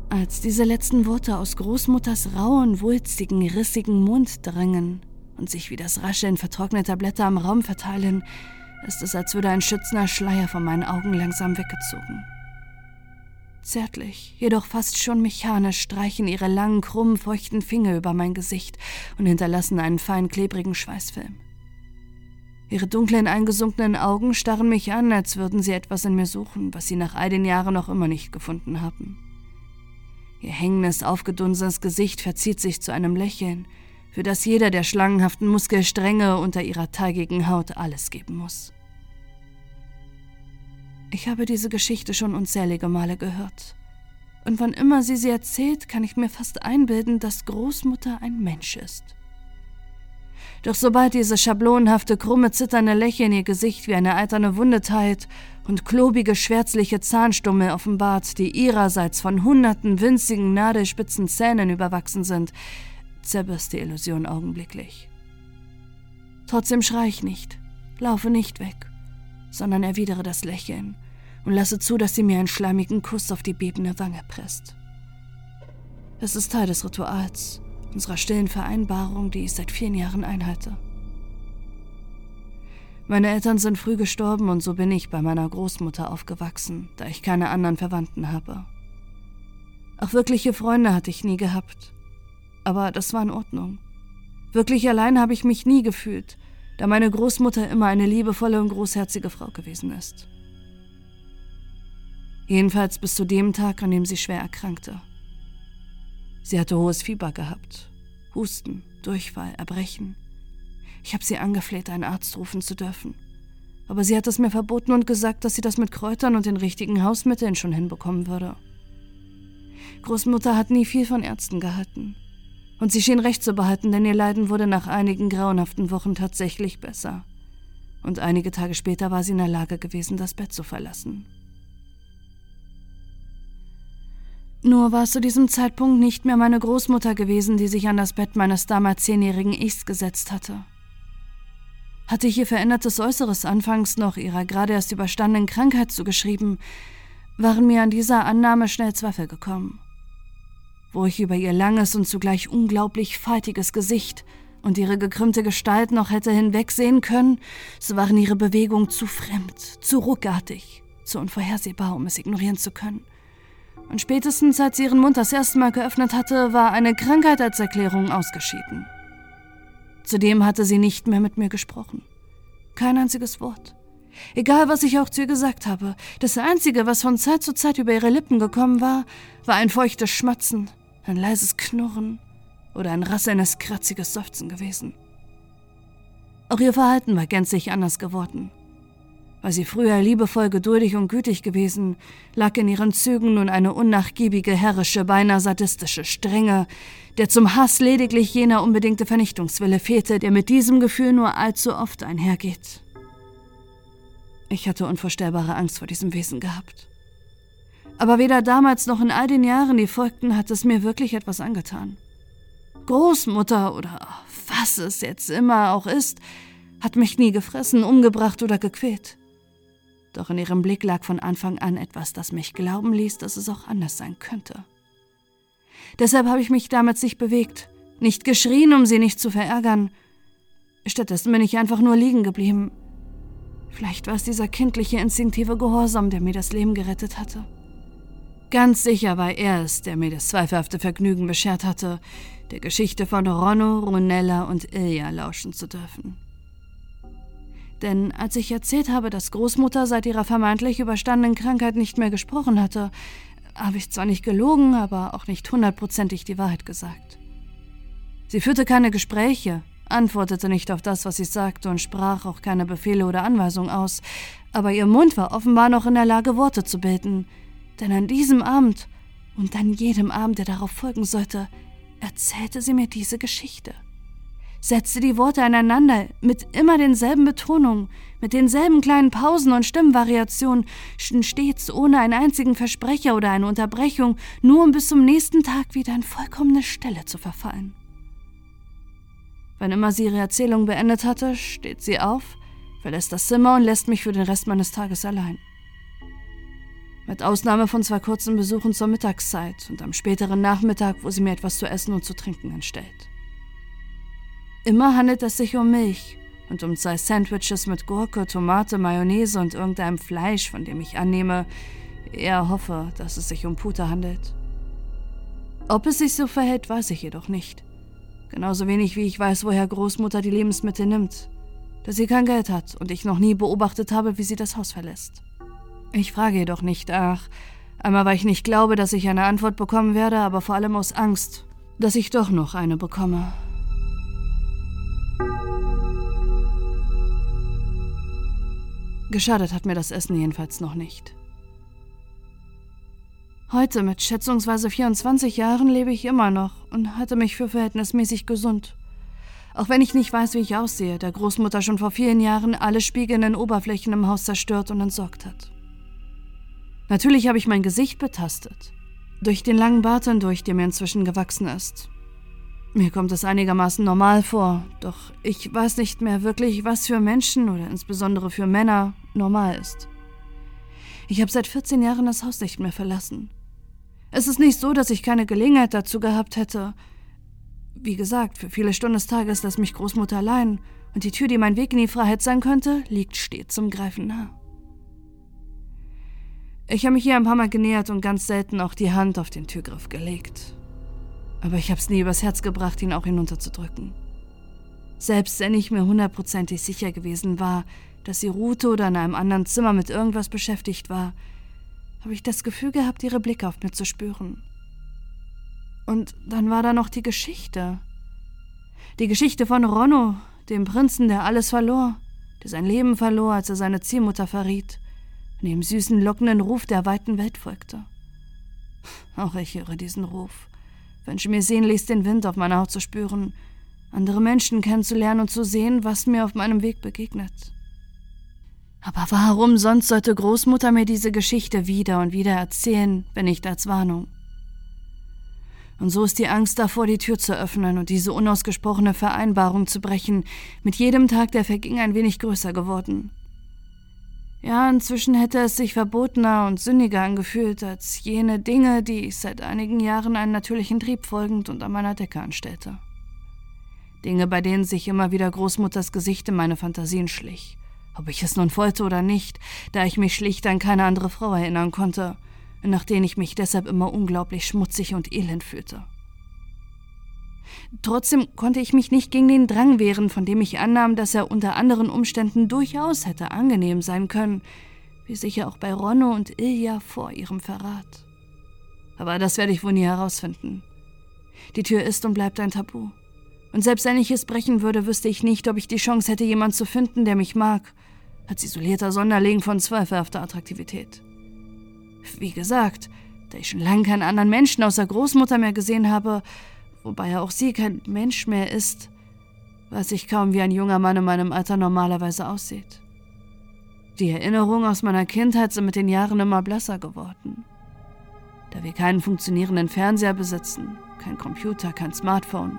Als diese letzten Worte aus Großmutters rauen, wulstigen, rissigen Mund drangen und sich wie das Rascheln vertrockneter Blätter am Raum verteilen, ist es, als würde ein schützender Schleier von meinen Augen langsam weggezogen. Zärtlich, jedoch fast schon mechanisch streichen ihre langen, krummen, feuchten Finger über mein Gesicht und hinterlassen einen fein klebrigen Schweißfilm. Ihre dunklen, eingesunkenen Augen starren mich an, als würden sie etwas in mir suchen, was sie nach all den Jahren noch immer nicht gefunden haben. Ihr hängendes, aufgedunsenes Gesicht verzieht sich zu einem Lächeln, für das jeder der schlangenhaften Muskelstränge unter ihrer teigigen Haut alles geben muss. Ich habe diese Geschichte schon unzählige Male gehört. Und wann immer sie sie erzählt, kann ich mir fast einbilden, dass Großmutter ein Mensch ist. Doch sobald dieses schablonenhafte, krumme, zitternde Lächeln ihr Gesicht wie eine alterne Wunde teilt und klobige, schwärzliche Zahnstummel offenbart, die ihrerseits von hunderten winzigen, nadelspitzen Zähnen überwachsen sind, zerbirst die Illusion augenblicklich. Trotzdem schrei ich nicht, laufe nicht weg sondern erwidere das Lächeln und lasse zu, dass sie mir einen schleimigen Kuss auf die bebende Wange presst. Es ist Teil des Rituals, unserer stillen Vereinbarung, die ich seit vielen Jahren einhalte. Meine Eltern sind früh gestorben und so bin ich bei meiner Großmutter aufgewachsen, da ich keine anderen Verwandten habe. Auch wirkliche Freunde hatte ich nie gehabt. Aber das war in Ordnung. Wirklich allein habe ich mich nie gefühlt, da meine Großmutter immer eine liebevolle und großherzige Frau gewesen ist. Jedenfalls bis zu dem Tag, an dem sie schwer erkrankte. Sie hatte hohes Fieber gehabt, Husten, Durchfall, Erbrechen. Ich habe sie angefleht, einen Arzt rufen zu dürfen. Aber sie hat es mir verboten und gesagt, dass sie das mit Kräutern und den richtigen Hausmitteln schon hinbekommen würde. Großmutter hat nie viel von Ärzten gehalten. Und sie schien recht zu behalten, denn ihr Leiden wurde nach einigen grauenhaften Wochen tatsächlich besser. Und einige Tage später war sie in der Lage gewesen, das Bett zu verlassen. Nur war es zu diesem Zeitpunkt nicht mehr meine Großmutter gewesen, die sich an das Bett meines damals zehnjährigen Ichs gesetzt hatte. Hatte ich ihr verändertes Äußeres anfangs noch ihrer gerade erst überstandenen Krankheit zugeschrieben, waren mir an dieser Annahme schnell Zweifel gekommen. Wo ich über ihr langes und zugleich unglaublich faltiges Gesicht und ihre gekrümmte Gestalt noch hätte hinwegsehen können, so waren ihre Bewegungen zu fremd, zu ruckartig, zu unvorhersehbar, um es ignorieren zu können. Und spätestens als sie ihren Mund das erste Mal geöffnet hatte, war eine Krankheit als Erklärung ausgeschieden. Zudem hatte sie nicht mehr mit mir gesprochen. Kein einziges Wort. Egal, was ich auch zu ihr gesagt habe, das Einzige, was von Zeit zu Zeit über ihre Lippen gekommen war, war ein feuchtes Schmatzen, ein leises Knurren oder ein rasselndes, kratziges Seufzen gewesen. Auch ihr Verhalten war gänzlich anders geworden. War sie früher liebevoll, geduldig und gütig gewesen, lag in ihren Zügen nun eine unnachgiebige, herrische, beinahe sadistische Strenge, der zum Hass lediglich jener unbedingte Vernichtungswille fehlte, der mit diesem Gefühl nur allzu oft einhergeht. Ich hatte unvorstellbare Angst vor diesem Wesen gehabt. Aber weder damals noch in all den Jahren, die folgten, hat es mir wirklich etwas angetan. Großmutter oder was es jetzt immer auch ist, hat mich nie gefressen, umgebracht oder gequält. Doch in ihrem Blick lag von Anfang an etwas, das mich glauben ließ, dass es auch anders sein könnte. Deshalb habe ich mich damals nicht bewegt, nicht geschrien, um sie nicht zu verärgern. Stattdessen bin ich einfach nur liegen geblieben. Vielleicht war es dieser kindliche, instinktive Gehorsam, der mir das Leben gerettet hatte. Ganz sicher war er es, der mir das zweifelhafte Vergnügen beschert hatte, der Geschichte von Ronno, Runella und Ilja lauschen zu dürfen. Denn als ich erzählt habe, dass Großmutter seit ihrer vermeintlich überstandenen Krankheit nicht mehr gesprochen hatte, habe ich zwar nicht gelogen, aber auch nicht hundertprozentig die Wahrheit gesagt. Sie führte keine Gespräche, antwortete nicht auf das, was ich sagte und sprach auch keine Befehle oder Anweisungen aus, aber ihr Mund war offenbar noch in der Lage, Worte zu bilden, denn an diesem Abend und an jedem Abend, der darauf folgen sollte, erzählte sie mir diese Geschichte setzte die Worte aneinander mit immer denselben Betonungen, mit denselben kleinen Pausen und Stimmvariationen, stets ohne einen einzigen Versprecher oder eine Unterbrechung, nur um bis zum nächsten Tag wieder in vollkommene Stille zu verfallen. Wann immer sie ihre Erzählung beendet hatte, steht sie auf, verlässt das Zimmer und lässt mich für den Rest meines Tages allein. Mit Ausnahme von zwei kurzen Besuchen zur Mittagszeit und am späteren Nachmittag, wo sie mir etwas zu essen und zu trinken entstellt. Immer handelt es sich um Milch und um zwei Sandwiches mit Gurke, Tomate, Mayonnaise und irgendeinem Fleisch, von dem ich annehme, eher hoffe, dass es sich um Puter handelt. Ob es sich so verhält, weiß ich jedoch nicht. Genauso wenig wie ich weiß, woher Großmutter die Lebensmittel nimmt, dass sie kein Geld hat und ich noch nie beobachtet habe, wie sie das Haus verlässt. Ich frage jedoch nicht, ach, einmal weil ich nicht glaube, dass ich eine Antwort bekommen werde, aber vor allem aus Angst, dass ich doch noch eine bekomme. Geschadet hat mir das Essen jedenfalls noch nicht. Heute mit schätzungsweise 24 Jahren lebe ich immer noch und halte mich für verhältnismäßig gesund. Auch wenn ich nicht weiß, wie ich aussehe, der Großmutter schon vor vielen Jahren alle spiegelnden Oberflächen im Haus zerstört und entsorgt hat. Natürlich habe ich mein Gesicht betastet. Durch den langen Bart hindurch, der mir inzwischen gewachsen ist. Mir kommt es einigermaßen normal vor, doch ich weiß nicht mehr wirklich, was für Menschen oder insbesondere für Männer normal ist. Ich habe seit 14 Jahren das Haus nicht mehr verlassen. Es ist nicht so, dass ich keine Gelegenheit dazu gehabt hätte. Wie gesagt, für viele Stunden des Tages lässt mich Großmutter allein und die Tür, die mein Weg in die Freiheit sein könnte, liegt stets zum Greifen nah. Ich habe mich hier ein paar Mal genähert und ganz selten auch die Hand auf den Türgriff gelegt. Aber ich habe es nie übers Herz gebracht, ihn auch hinunterzudrücken. Selbst wenn ich mir hundertprozentig sicher gewesen war, dass sie ruhte oder in einem anderen Zimmer mit irgendwas beschäftigt war, habe ich das Gefühl gehabt, ihre Blicke auf mir zu spüren. Und dann war da noch die Geschichte. Die Geschichte von Ronno, dem Prinzen, der alles verlor, der sein Leben verlor, als er seine Ziehmutter verriet, dem süßen, lockenden Ruf der weiten Welt folgte. Auch ich höre diesen Ruf, wünsche mir sehnlichst den Wind auf meiner Haut zu spüren, andere Menschen kennenzulernen und zu sehen, was mir auf meinem Weg begegnet. Aber warum sonst sollte Großmutter mir diese Geschichte wieder und wieder erzählen, wenn nicht als Warnung? Und so ist die Angst davor, die Tür zu öffnen und diese unausgesprochene Vereinbarung zu brechen, mit jedem Tag, der verging, ein wenig größer geworden. Ja, inzwischen hätte es sich verbotener und sündiger angefühlt als jene Dinge, die ich seit einigen Jahren einen natürlichen Trieb folgend und an meiner Decke anstellte. Dinge, bei denen sich immer wieder Großmutters Gesicht in meine Fantasien schlich ob ich es nun wollte oder nicht, da ich mich schlicht an keine andere Frau erinnern konnte, nach denen ich mich deshalb immer unglaublich schmutzig und elend fühlte. Trotzdem konnte ich mich nicht gegen den Drang wehren, von dem ich annahm, dass er unter anderen Umständen durchaus hätte angenehm sein können, wie sicher auch bei Ronno und Ilja vor ihrem Verrat. Aber das werde ich wohl nie herausfinden. Die Tür ist und bleibt ein Tabu. Und selbst wenn ich es brechen würde, wüsste ich nicht, ob ich die Chance hätte, jemanden zu finden, der mich mag als isolierter Sonderling von zweifelhafter Attraktivität. Wie gesagt, da ich schon lange keinen anderen Menschen außer Großmutter mehr gesehen habe, wobei auch sie kein Mensch mehr ist, weiß ich kaum, wie ein junger Mann in meinem Alter normalerweise aussieht. Die Erinnerungen aus meiner Kindheit sind mit den Jahren immer blasser geworden. Da wir keinen funktionierenden Fernseher besitzen, kein Computer, kein Smartphone,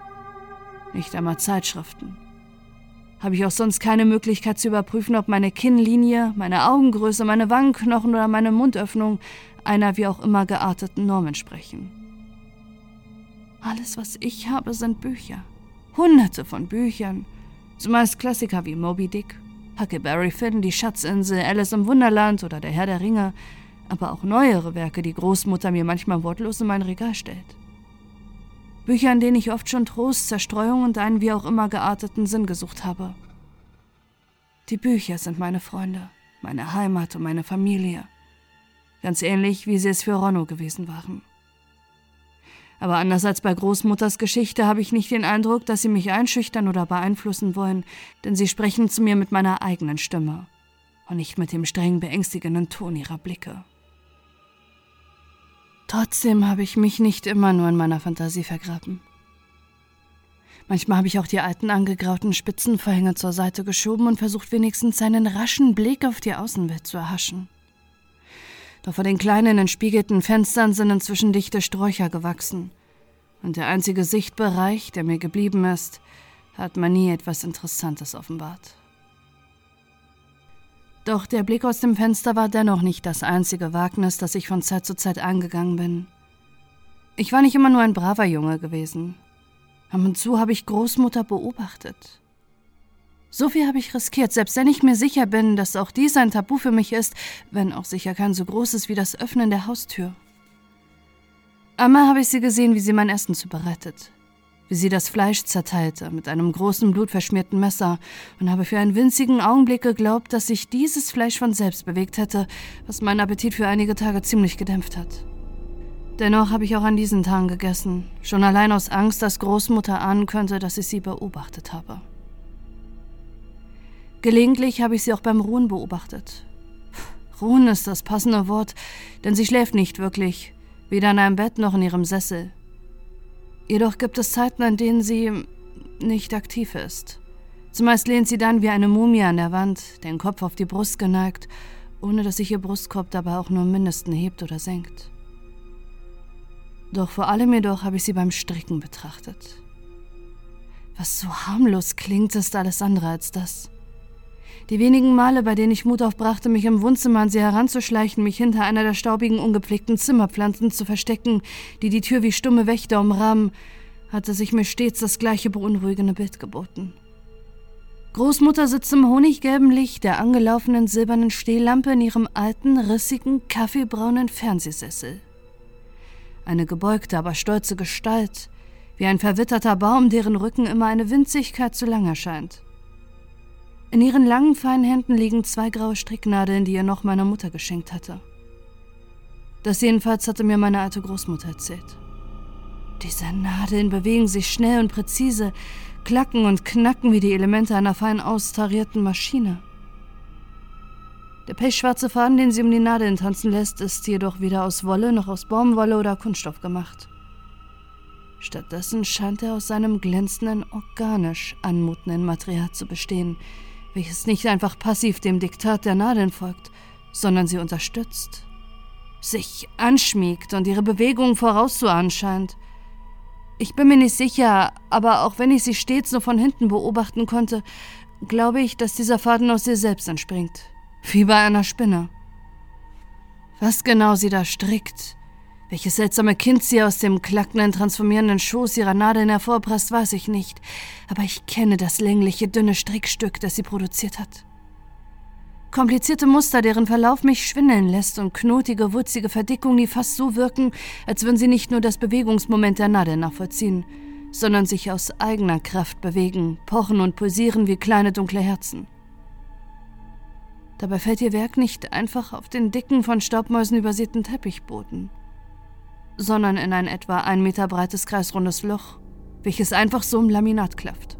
nicht einmal Zeitschriften habe ich auch sonst keine Möglichkeit zu überprüfen, ob meine Kinnlinie, meine Augengröße, meine Wangenknochen oder meine Mundöffnung einer wie auch immer gearteten Norm entsprechen. Alles, was ich habe, sind Bücher. Hunderte von Büchern. Zumeist Klassiker wie Moby Dick, Huckleberry Finn, Die Schatzinsel, Alice im Wunderland oder Der Herr der Ringe, aber auch neuere Werke, die Großmutter mir manchmal wortlos in mein Regal stellt. Bücher, in denen ich oft schon Trost, Zerstreuung und einen wie auch immer gearteten Sinn gesucht habe. Die Bücher sind meine Freunde, meine Heimat und meine Familie. Ganz ähnlich, wie sie es für Ronno gewesen waren. Aber anders als bei Großmutters Geschichte habe ich nicht den Eindruck, dass sie mich einschüchtern oder beeinflussen wollen, denn sie sprechen zu mir mit meiner eigenen Stimme und nicht mit dem streng beängstigenden Ton ihrer Blicke. Trotzdem habe ich mich nicht immer nur in meiner Fantasie vergraben. Manchmal habe ich auch die alten angegrauten Spitzenvorhänge zur Seite geschoben und versucht wenigstens einen raschen Blick auf die Außenwelt zu erhaschen. Doch vor den kleinen entspiegelten Fenstern sind inzwischen dichte Sträucher gewachsen. Und der einzige Sichtbereich, der mir geblieben ist, hat mir nie etwas Interessantes offenbart. Doch der Blick aus dem Fenster war dennoch nicht das einzige Wagnis, das ich von Zeit zu Zeit angegangen bin. Ich war nicht immer nur ein braver Junge gewesen. Ab und zu habe ich Großmutter beobachtet. So viel habe ich riskiert, selbst wenn ich mir sicher bin, dass auch dies ein Tabu für mich ist, wenn auch sicher kein so großes wie das Öffnen der Haustür. Einmal habe ich sie gesehen, wie sie mein Essen zubereitet wie sie das Fleisch zerteilte mit einem großen blutverschmierten Messer und habe für einen winzigen Augenblick geglaubt, dass sich dieses Fleisch von selbst bewegt hätte, was meinen Appetit für einige Tage ziemlich gedämpft hat. Dennoch habe ich auch an diesen Tagen gegessen, schon allein aus Angst, dass Großmutter ahnen könnte, dass ich sie beobachtet habe. Gelegentlich habe ich sie auch beim Ruhen beobachtet. Ruhen ist das passende Wort, denn sie schläft nicht wirklich, weder in einem Bett noch in ihrem Sessel. Jedoch gibt es Zeiten, an denen sie nicht aktiv ist. Zumeist lehnt sie dann wie eine Mumie an der Wand, den Kopf auf die Brust geneigt, ohne dass sich ihr Brustkorb dabei auch nur im Mindesten hebt oder senkt. Doch vor allem jedoch habe ich sie beim Stricken betrachtet. Was so harmlos klingt, ist alles andere als das. Die wenigen Male, bei denen ich Mut aufbrachte, mich im Wohnzimmer an sie heranzuschleichen, mich hinter einer der staubigen, ungepflegten Zimmerpflanzen zu verstecken, die die Tür wie stumme Wächter umrahmen, hatte sich mir stets das gleiche beunruhigende Bild geboten. Großmutter sitzt im honiggelben Licht der angelaufenen silbernen Stehlampe in ihrem alten, rissigen, kaffeebraunen Fernsehsessel. Eine gebeugte, aber stolze Gestalt, wie ein verwitterter Baum, deren Rücken immer eine Winzigkeit zu lang erscheint. In ihren langen, feinen Händen liegen zwei graue Stricknadeln, die ihr noch meine Mutter geschenkt hatte. Das jedenfalls hatte mir meine alte Großmutter erzählt. Diese Nadeln bewegen sich schnell und präzise, klacken und knacken wie die Elemente einer fein austarierten Maschine. Der pechschwarze Faden, den sie um die Nadeln tanzen lässt, ist jedoch weder aus Wolle noch aus Baumwolle oder Kunststoff gemacht. Stattdessen scheint er aus seinem glänzenden, organisch anmutenden Material zu bestehen, welches nicht einfach passiv dem Diktat der Nadeln folgt, sondern sie unterstützt, sich anschmiegt und ihre Bewegungen vorauszuahnen scheint. Ich bin mir nicht sicher, aber auch wenn ich sie stets nur von hinten beobachten konnte, glaube ich, dass dieser Faden aus ihr selbst entspringt. Wie bei einer Spinne. Was genau sie da strickt, welches seltsame Kind sie aus dem klackenden, transformierenden Schoß ihrer Nadeln hervorpresst, weiß ich nicht, aber ich kenne das längliche, dünne Strickstück, das sie produziert hat. Komplizierte Muster, deren Verlauf mich schwindeln lässt und knotige, wurzige Verdickungen, die fast so wirken, als würden sie nicht nur das Bewegungsmoment der Nadel nachvollziehen, sondern sich aus eigener Kraft bewegen, pochen und pulsieren wie kleine dunkle Herzen. Dabei fällt ihr Werk nicht einfach auf den dicken, von Staubmäusen übersäten Teppichboden, sondern in ein etwa ein Meter breites kreisrundes Loch, welches einfach so im Laminat klafft.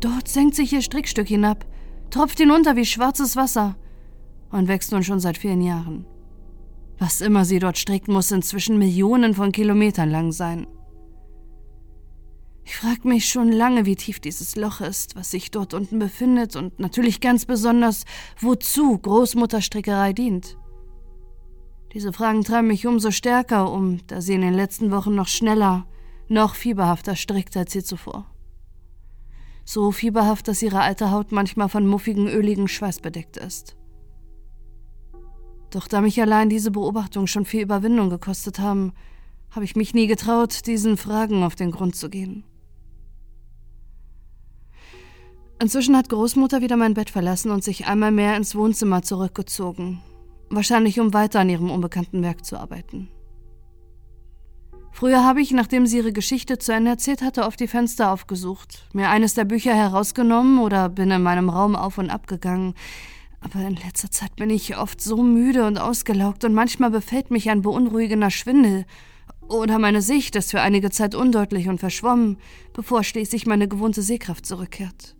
Dort senkt sich ihr Strickstück hinab, tropft hinunter wie schwarzes Wasser und wächst nun schon seit vielen Jahren. Was immer sie dort strickt, muss inzwischen Millionen von Kilometern lang sein. Ich frage mich schon lange, wie tief dieses Loch ist, was sich dort unten befindet und natürlich ganz besonders, wozu Großmutterstrickerei dient. Diese Fragen treiben mich umso stärker um, da sie in den letzten Wochen noch schneller, noch fieberhafter strickt als je zuvor so fieberhaft, dass ihre alte Haut manchmal von muffigen, öligen Schweiß bedeckt ist. Doch da mich allein diese Beobachtungen schon viel Überwindung gekostet haben, habe ich mich nie getraut, diesen Fragen auf den Grund zu gehen. Inzwischen hat Großmutter wieder mein Bett verlassen und sich einmal mehr ins Wohnzimmer zurückgezogen, wahrscheinlich um weiter an ihrem unbekannten Werk zu arbeiten. Früher habe ich, nachdem sie ihre Geschichte zu Ende erzählt hatte, oft die Fenster aufgesucht, mir eines der Bücher herausgenommen oder bin in meinem Raum auf und ab gegangen. Aber in letzter Zeit bin ich oft so müde und ausgelaugt und manchmal befällt mich ein beunruhigender Schwindel. Oder meine Sicht ist für einige Zeit undeutlich und verschwommen, bevor schließlich meine gewohnte Sehkraft zurückkehrt.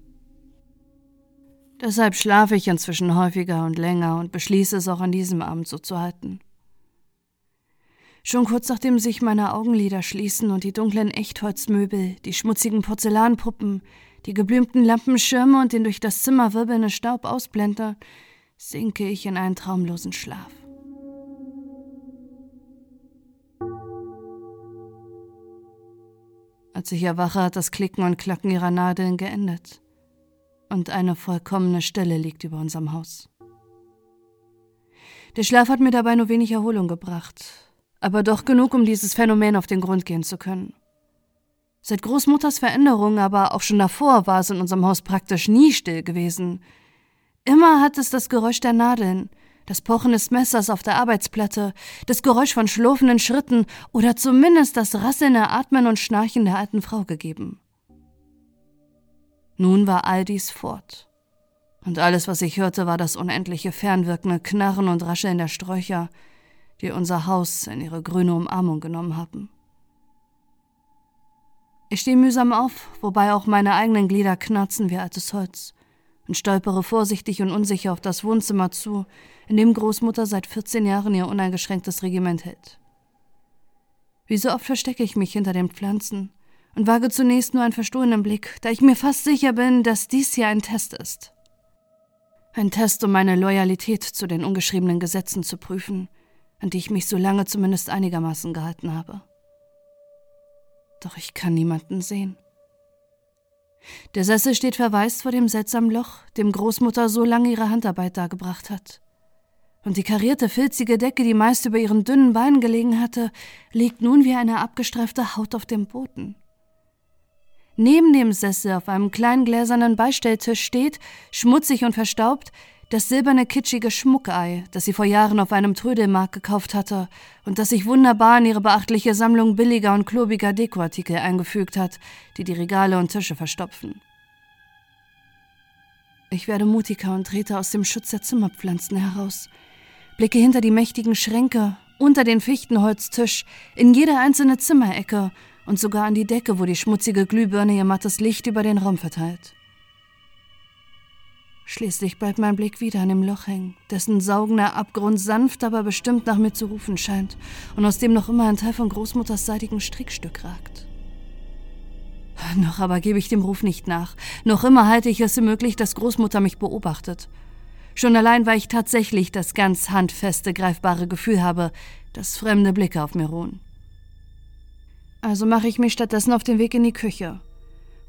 Deshalb schlafe ich inzwischen häufiger und länger und beschließe es auch an diesem Abend so zu halten. Schon kurz nachdem sich meine Augenlider schließen und die dunklen Echtholzmöbel, die schmutzigen Porzellanpuppen, die geblümten Lampenschirme und den durch das Zimmer wirbelnden Staub ausblenden, sinke ich in einen traumlosen Schlaf. Als ich erwache, hat das Klicken und Klacken ihrer Nadeln geendet und eine vollkommene Stille liegt über unserem Haus. Der Schlaf hat mir dabei nur wenig Erholung gebracht, aber doch genug, um dieses Phänomen auf den Grund gehen zu können. Seit Großmutters Veränderung, aber auch schon davor war es in unserem Haus praktisch nie still gewesen. Immer hat es das Geräusch der Nadeln, das Pochen des Messers auf der Arbeitsplatte, das Geräusch von schlurfenden Schritten oder zumindest das rasselnde Atmen und Schnarchen der alten Frau gegeben. Nun war all dies fort. Und alles, was ich hörte, war das unendliche fernwirkende Knarren und Rascheln der Sträucher, die unser Haus in ihre grüne Umarmung genommen haben. Ich stehe mühsam auf, wobei auch meine eigenen Glieder knarzen wie altes Holz, und stolpere vorsichtig und unsicher auf das Wohnzimmer zu, in dem Großmutter seit 14 Jahren ihr uneingeschränktes Regiment hält. Wie so oft verstecke ich mich hinter den Pflanzen und wage zunächst nur einen verstohlenen Blick, da ich mir fast sicher bin, dass dies hier ein Test ist. Ein Test, um meine Loyalität zu den ungeschriebenen Gesetzen zu prüfen – an die ich mich so lange zumindest einigermaßen gehalten habe. Doch ich kann niemanden sehen. Der Sessel steht verwaist vor dem seltsamen Loch, dem Großmutter so lange ihre Handarbeit dargebracht hat. Und die karierte, filzige Decke, die meist über ihren dünnen Beinen gelegen hatte, liegt nun wie eine abgestreifte Haut auf dem Boden. Neben dem Sessel auf einem kleinen gläsernen Beistelltisch steht, schmutzig und verstaubt, das silberne kitschige Schmuckei, das sie vor Jahren auf einem Trödelmarkt gekauft hatte und das sich wunderbar in ihre beachtliche Sammlung billiger und klobiger Dekoartikel eingefügt hat, die die Regale und Tische verstopfen. Ich werde mutiger und trete aus dem Schutz der Zimmerpflanzen heraus, blicke hinter die mächtigen Schränke, unter den Fichtenholztisch, in jede einzelne Zimmerecke und sogar an die Decke, wo die schmutzige Glühbirne ihr mattes Licht über den Raum verteilt. Schließlich bleibt mein Blick wieder an dem Loch hängen, dessen saugender Abgrund sanft, aber bestimmt nach mir zu rufen scheint und aus dem noch immer ein Teil von Großmutters seitigem Strickstück ragt. Noch aber gebe ich dem Ruf nicht nach. Noch immer halte ich es für möglich, dass Großmutter mich beobachtet. Schon allein, weil ich tatsächlich das ganz handfeste, greifbare Gefühl habe, dass fremde Blicke auf mir ruhen. Also mache ich mich stattdessen auf den Weg in die Küche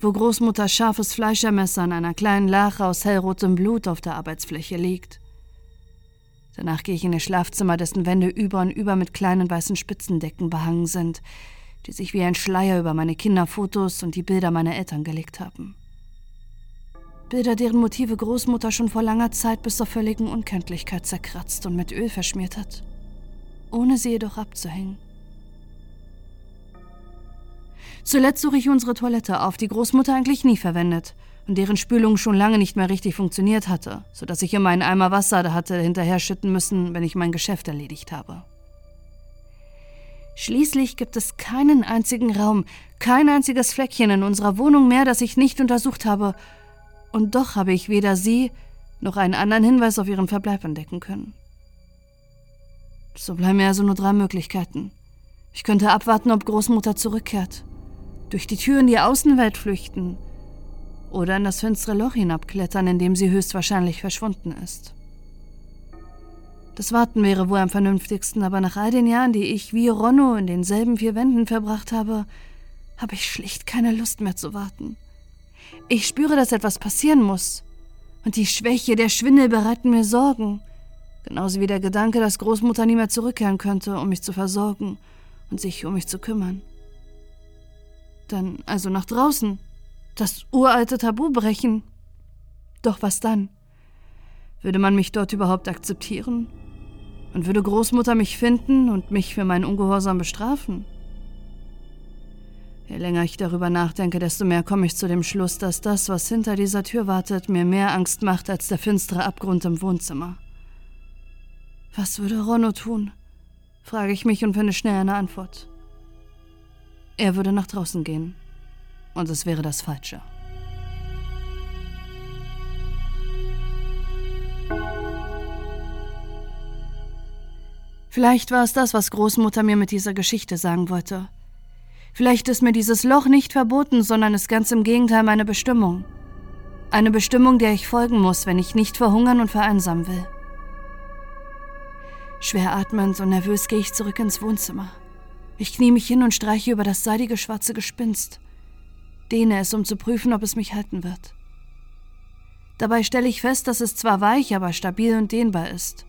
wo Großmutters scharfes Fleischermesser an einer kleinen Lache aus hellrotem Blut auf der Arbeitsfläche liegt. Danach gehe ich in ihr Schlafzimmer, dessen Wände über und über mit kleinen weißen Spitzendecken behangen sind, die sich wie ein Schleier über meine Kinderfotos und die Bilder meiner Eltern gelegt haben. Bilder, deren Motive Großmutter schon vor langer Zeit bis zur völligen Unkenntlichkeit zerkratzt und mit Öl verschmiert hat, ohne sie jedoch abzuhängen. Zuletzt suche ich unsere Toilette auf, die Großmutter eigentlich nie verwendet und deren Spülung schon lange nicht mehr richtig funktioniert hatte, sodass ich immer einen Eimer Wasser hatte hinterher schütten müssen, wenn ich mein Geschäft erledigt habe. Schließlich gibt es keinen einzigen Raum, kein einziges Fleckchen in unserer Wohnung mehr, das ich nicht untersucht habe, und doch habe ich weder sie noch einen anderen Hinweis auf ihren Verbleib entdecken können. So bleiben mir also nur drei Möglichkeiten. Ich könnte abwarten, ob Großmutter zurückkehrt durch die Tür in die Außenwelt flüchten oder in das finstere Loch hinabklettern, in dem sie höchstwahrscheinlich verschwunden ist. Das Warten wäre wohl am vernünftigsten, aber nach all den Jahren, die ich wie Ronno in denselben vier Wänden verbracht habe, habe ich schlicht keine Lust mehr zu warten. Ich spüre, dass etwas passieren muss. Und die Schwäche, der Schwindel bereiten mir Sorgen. Genauso wie der Gedanke, dass Großmutter nie mehr zurückkehren könnte, um mich zu versorgen und sich um mich zu kümmern. Dann also nach draußen. Das uralte Tabu brechen. Doch was dann? Würde man mich dort überhaupt akzeptieren? Und würde Großmutter mich finden und mich für meinen Ungehorsam bestrafen? Je länger ich darüber nachdenke, desto mehr komme ich zu dem Schluss, dass das, was hinter dieser Tür wartet, mir mehr Angst macht als der finstere Abgrund im Wohnzimmer. Was würde Ronno tun? frage ich mich und finde schnell eine Antwort. Er würde nach draußen gehen. Und es wäre das Falsche. Vielleicht war es das, was Großmutter mir mit dieser Geschichte sagen wollte. Vielleicht ist mir dieses Loch nicht verboten, sondern ist ganz im Gegenteil meine Bestimmung. Eine Bestimmung, der ich folgen muss, wenn ich nicht verhungern und vereinsamen will. Schwer atmend und nervös gehe ich zurück ins Wohnzimmer. Ich knie mich hin und streiche über das seidige schwarze Gespinst. Dehne es, um zu prüfen, ob es mich halten wird. Dabei stelle ich fest, dass es zwar weich, aber stabil und dehnbar ist.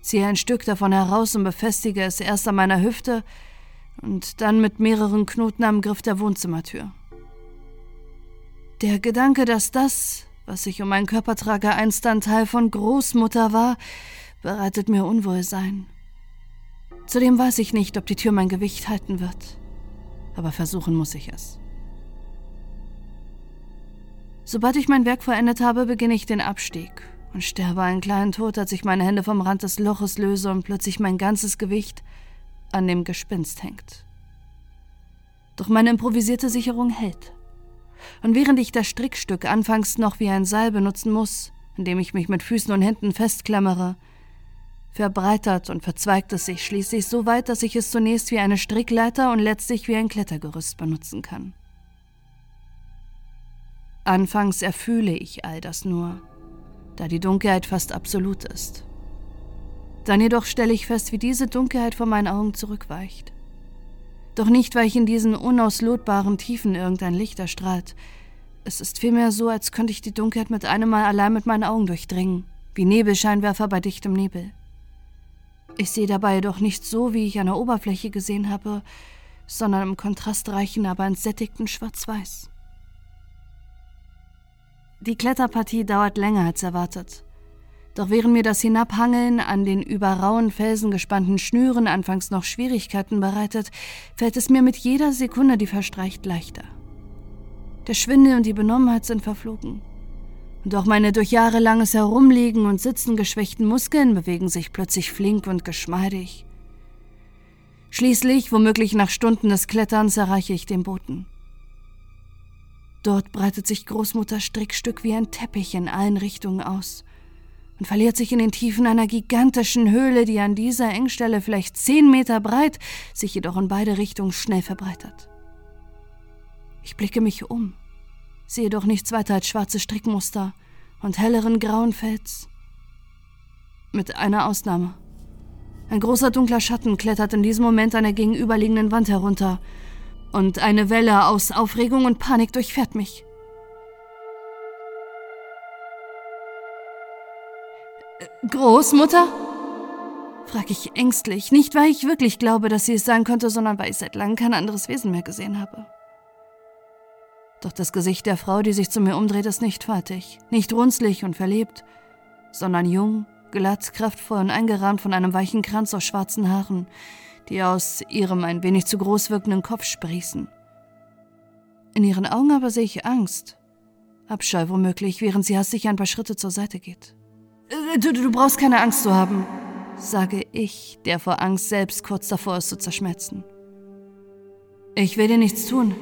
Ziehe ein Stück davon heraus und befestige es erst an meiner Hüfte und dann mit mehreren Knoten am Griff der Wohnzimmertür. Der Gedanke, dass das, was ich um meinen Körper trage, einst ein Teil von Großmutter war, bereitet mir Unwohlsein. Zudem weiß ich nicht, ob die Tür mein Gewicht halten wird. Aber versuchen muss ich es. Sobald ich mein Werk vollendet habe, beginne ich den Abstieg und sterbe einen kleinen Tod, als ich meine Hände vom Rand des Loches löse und plötzlich mein ganzes Gewicht an dem Gespinst hängt. Doch meine improvisierte Sicherung hält. Und während ich das Strickstück anfangs noch wie ein Seil benutzen muss, indem ich mich mit Füßen und Händen festklammere, verbreitert und verzweigt es sich schließlich so weit, dass ich es zunächst wie eine Strickleiter und letztlich wie ein Klettergerüst benutzen kann. Anfangs erfühle ich all das nur, da die Dunkelheit fast absolut ist. Dann jedoch stelle ich fest, wie diese Dunkelheit vor meinen Augen zurückweicht. Doch nicht, weil ich in diesen unauslotbaren Tiefen irgendein Licht erstrahlt. Es ist vielmehr so, als könnte ich die Dunkelheit mit einem Mal allein mit meinen Augen durchdringen, wie Nebelscheinwerfer bei dichtem Nebel. Ich sehe dabei jedoch nicht so, wie ich an der Oberfläche gesehen habe, sondern im kontrastreichen, aber entsättigten Schwarz-Weiß. Die Kletterpartie dauert länger als erwartet. Doch während mir das Hinabhangeln an den über rauen Felsen gespannten Schnüren anfangs noch Schwierigkeiten bereitet, fällt es mir mit jeder Sekunde, die verstreicht, leichter. Der Schwindel und die Benommenheit sind verflogen. Und auch meine durch jahrelanges Herumliegen und Sitzen geschwächten Muskeln bewegen sich plötzlich flink und geschmeidig. Schließlich, womöglich nach Stunden des Kletterns, erreiche ich den Boden. Dort breitet sich Großmutters Strickstück wie ein Teppich in allen Richtungen aus und verliert sich in den Tiefen einer gigantischen Höhle, die an dieser Engstelle vielleicht zehn Meter breit, sich jedoch in beide Richtungen schnell verbreitert. Ich blicke mich um, sehe doch nichts weiter als schwarze Strickmuster und helleren grauen Fels. Mit einer Ausnahme. Ein großer dunkler Schatten klettert in diesem Moment an der gegenüberliegenden Wand herunter, und eine Welle aus Aufregung und Panik durchfährt mich. Großmutter? frage ich ängstlich, nicht weil ich wirklich glaube, dass sie es sein könnte, sondern weil ich seit langem kein anderes Wesen mehr gesehen habe. Doch das Gesicht der Frau, die sich zu mir umdreht, ist nicht faltig, nicht runzlig und verlebt, sondern jung, glatt, kraftvoll und eingerahmt von einem weichen Kranz aus schwarzen Haaren, die aus ihrem ein wenig zu groß wirkenden Kopf sprießen. In ihren Augen aber sehe ich Angst, Abscheu womöglich, während sie hastig ein paar Schritte zur Seite geht. Äh, du, du brauchst keine Angst zu haben, sage ich, der vor Angst selbst kurz davor ist zu zerschmelzen. Ich will dir nichts tun.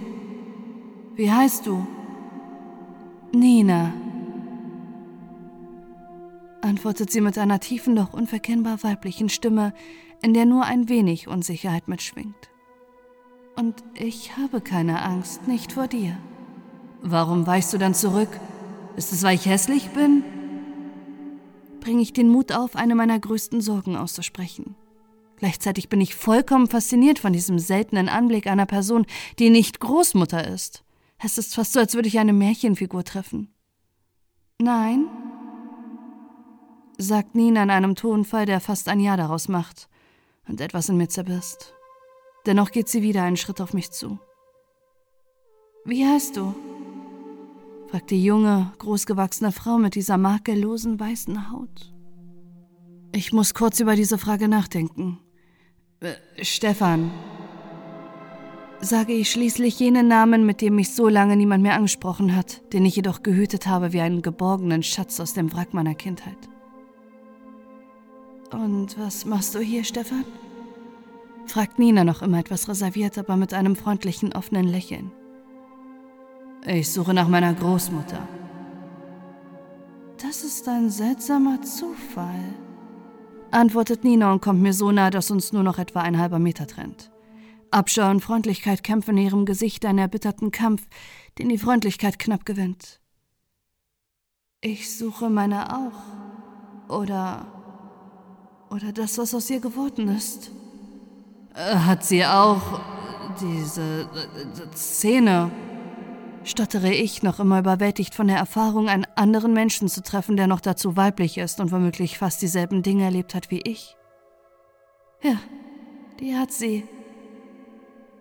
Wie heißt du? Nina, antwortet sie mit einer tiefen, doch unverkennbar weiblichen Stimme, in der nur ein wenig Unsicherheit mitschwingt. Und ich habe keine Angst, nicht vor dir. Warum weichst du dann zurück? Ist es, weil ich hässlich bin? Bringe ich den Mut auf, eine meiner größten Sorgen auszusprechen. Gleichzeitig bin ich vollkommen fasziniert von diesem seltenen Anblick einer Person, die nicht Großmutter ist. Es ist fast so, als würde ich eine Märchenfigur treffen. Nein, sagt Nina in einem Tonfall, der fast ein Ja daraus macht und etwas in mir zerbirst. Dennoch geht sie wieder einen Schritt auf mich zu. Wie heißt du? fragt die junge, großgewachsene Frau mit dieser makellosen weißen Haut. Ich muss kurz über diese Frage nachdenken. Äh, Stefan. Sage ich schließlich jenen Namen, mit dem mich so lange niemand mehr angesprochen hat, den ich jedoch gehütet habe wie einen geborgenen Schatz aus dem Wrack meiner Kindheit. Und was machst du hier, Stefan? fragt Nina noch immer etwas reserviert, aber mit einem freundlichen, offenen Lächeln. Ich suche nach meiner Großmutter. Das ist ein seltsamer Zufall, antwortet Nina und kommt mir so nah, dass uns nur noch etwa ein halber Meter trennt. Abscheu und Freundlichkeit kämpfen in ihrem Gesicht einen erbitterten Kampf, den die Freundlichkeit knapp gewinnt. Ich suche meine auch. Oder oder das, was aus ihr geworden ist. Äh, hat sie auch diese äh, Szene? Stottere ich, noch immer überwältigt von der Erfahrung, einen anderen Menschen zu treffen, der noch dazu weiblich ist und womöglich fast dieselben Dinge erlebt hat wie ich. Ja, die hat sie,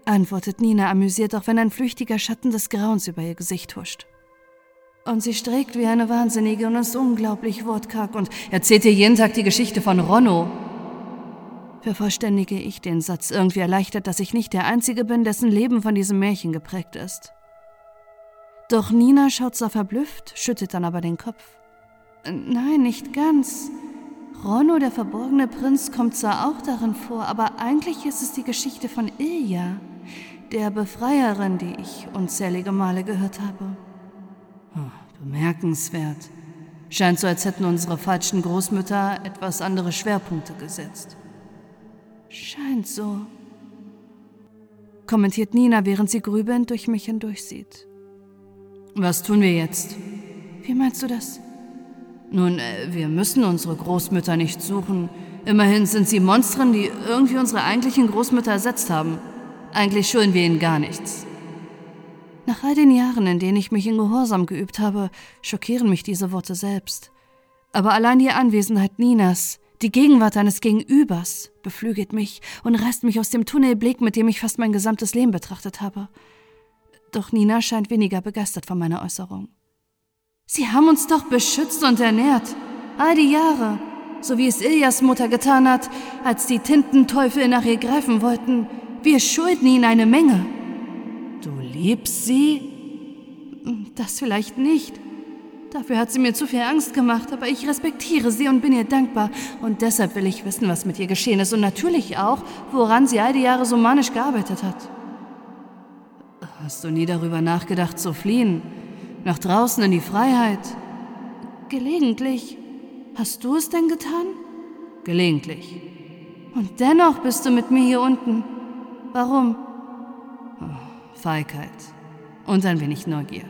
antwortet Nina amüsiert, auch wenn ein flüchtiger Schatten des Grauens über ihr Gesicht huscht. Und sie streckt wie eine Wahnsinnige und ist unglaublich wortkarg und erzählt ihr jeden Tag die Geschichte von Ronno. Vervollständige ich den Satz irgendwie erleichtert, dass ich nicht der Einzige bin, dessen Leben von diesem Märchen geprägt ist. Doch Nina schaut zwar verblüfft, schüttet dann aber den Kopf. Nein, nicht ganz. Ronno, der verborgene Prinz, kommt zwar auch darin vor, aber eigentlich ist es die Geschichte von Ilja, der Befreierin, die ich unzählige Male gehört habe. Bemerkenswert. Scheint so, als hätten unsere falschen Großmütter etwas andere Schwerpunkte gesetzt. Scheint so, kommentiert Nina, während sie grübelnd durch mich hindurchsieht. Was tun wir jetzt? Wie meinst du das? Nun, äh, wir müssen unsere Großmütter nicht suchen. Immerhin sind sie Monstren, die irgendwie unsere eigentlichen Großmütter ersetzt haben. Eigentlich schulden wir ihnen gar nichts. Nach all den Jahren, in denen ich mich in Gehorsam geübt habe, schockieren mich diese Worte selbst. Aber allein die Anwesenheit Ninas, die Gegenwart eines Gegenübers, beflügelt mich und reißt mich aus dem Tunnelblick, mit dem ich fast mein gesamtes Leben betrachtet habe. Doch Nina scheint weniger begeistert von meiner Äußerung. Sie haben uns doch beschützt und ernährt. All die Jahre. So wie es Iljas Mutter getan hat, als die Tintenteufel nach ihr greifen wollten. Wir schulden ihnen eine Menge. Du liebst sie? Das vielleicht nicht. Dafür hat sie mir zu viel Angst gemacht, aber ich respektiere sie und bin ihr dankbar. Und deshalb will ich wissen, was mit ihr geschehen ist und natürlich auch, woran sie all die Jahre so manisch gearbeitet hat. Hast du nie darüber nachgedacht zu fliehen? Nach draußen in die Freiheit? Gelegentlich. Hast du es denn getan? Gelegentlich. Und dennoch bist du mit mir hier unten. Warum? Oh, Feigheit und ein wenig Neugier.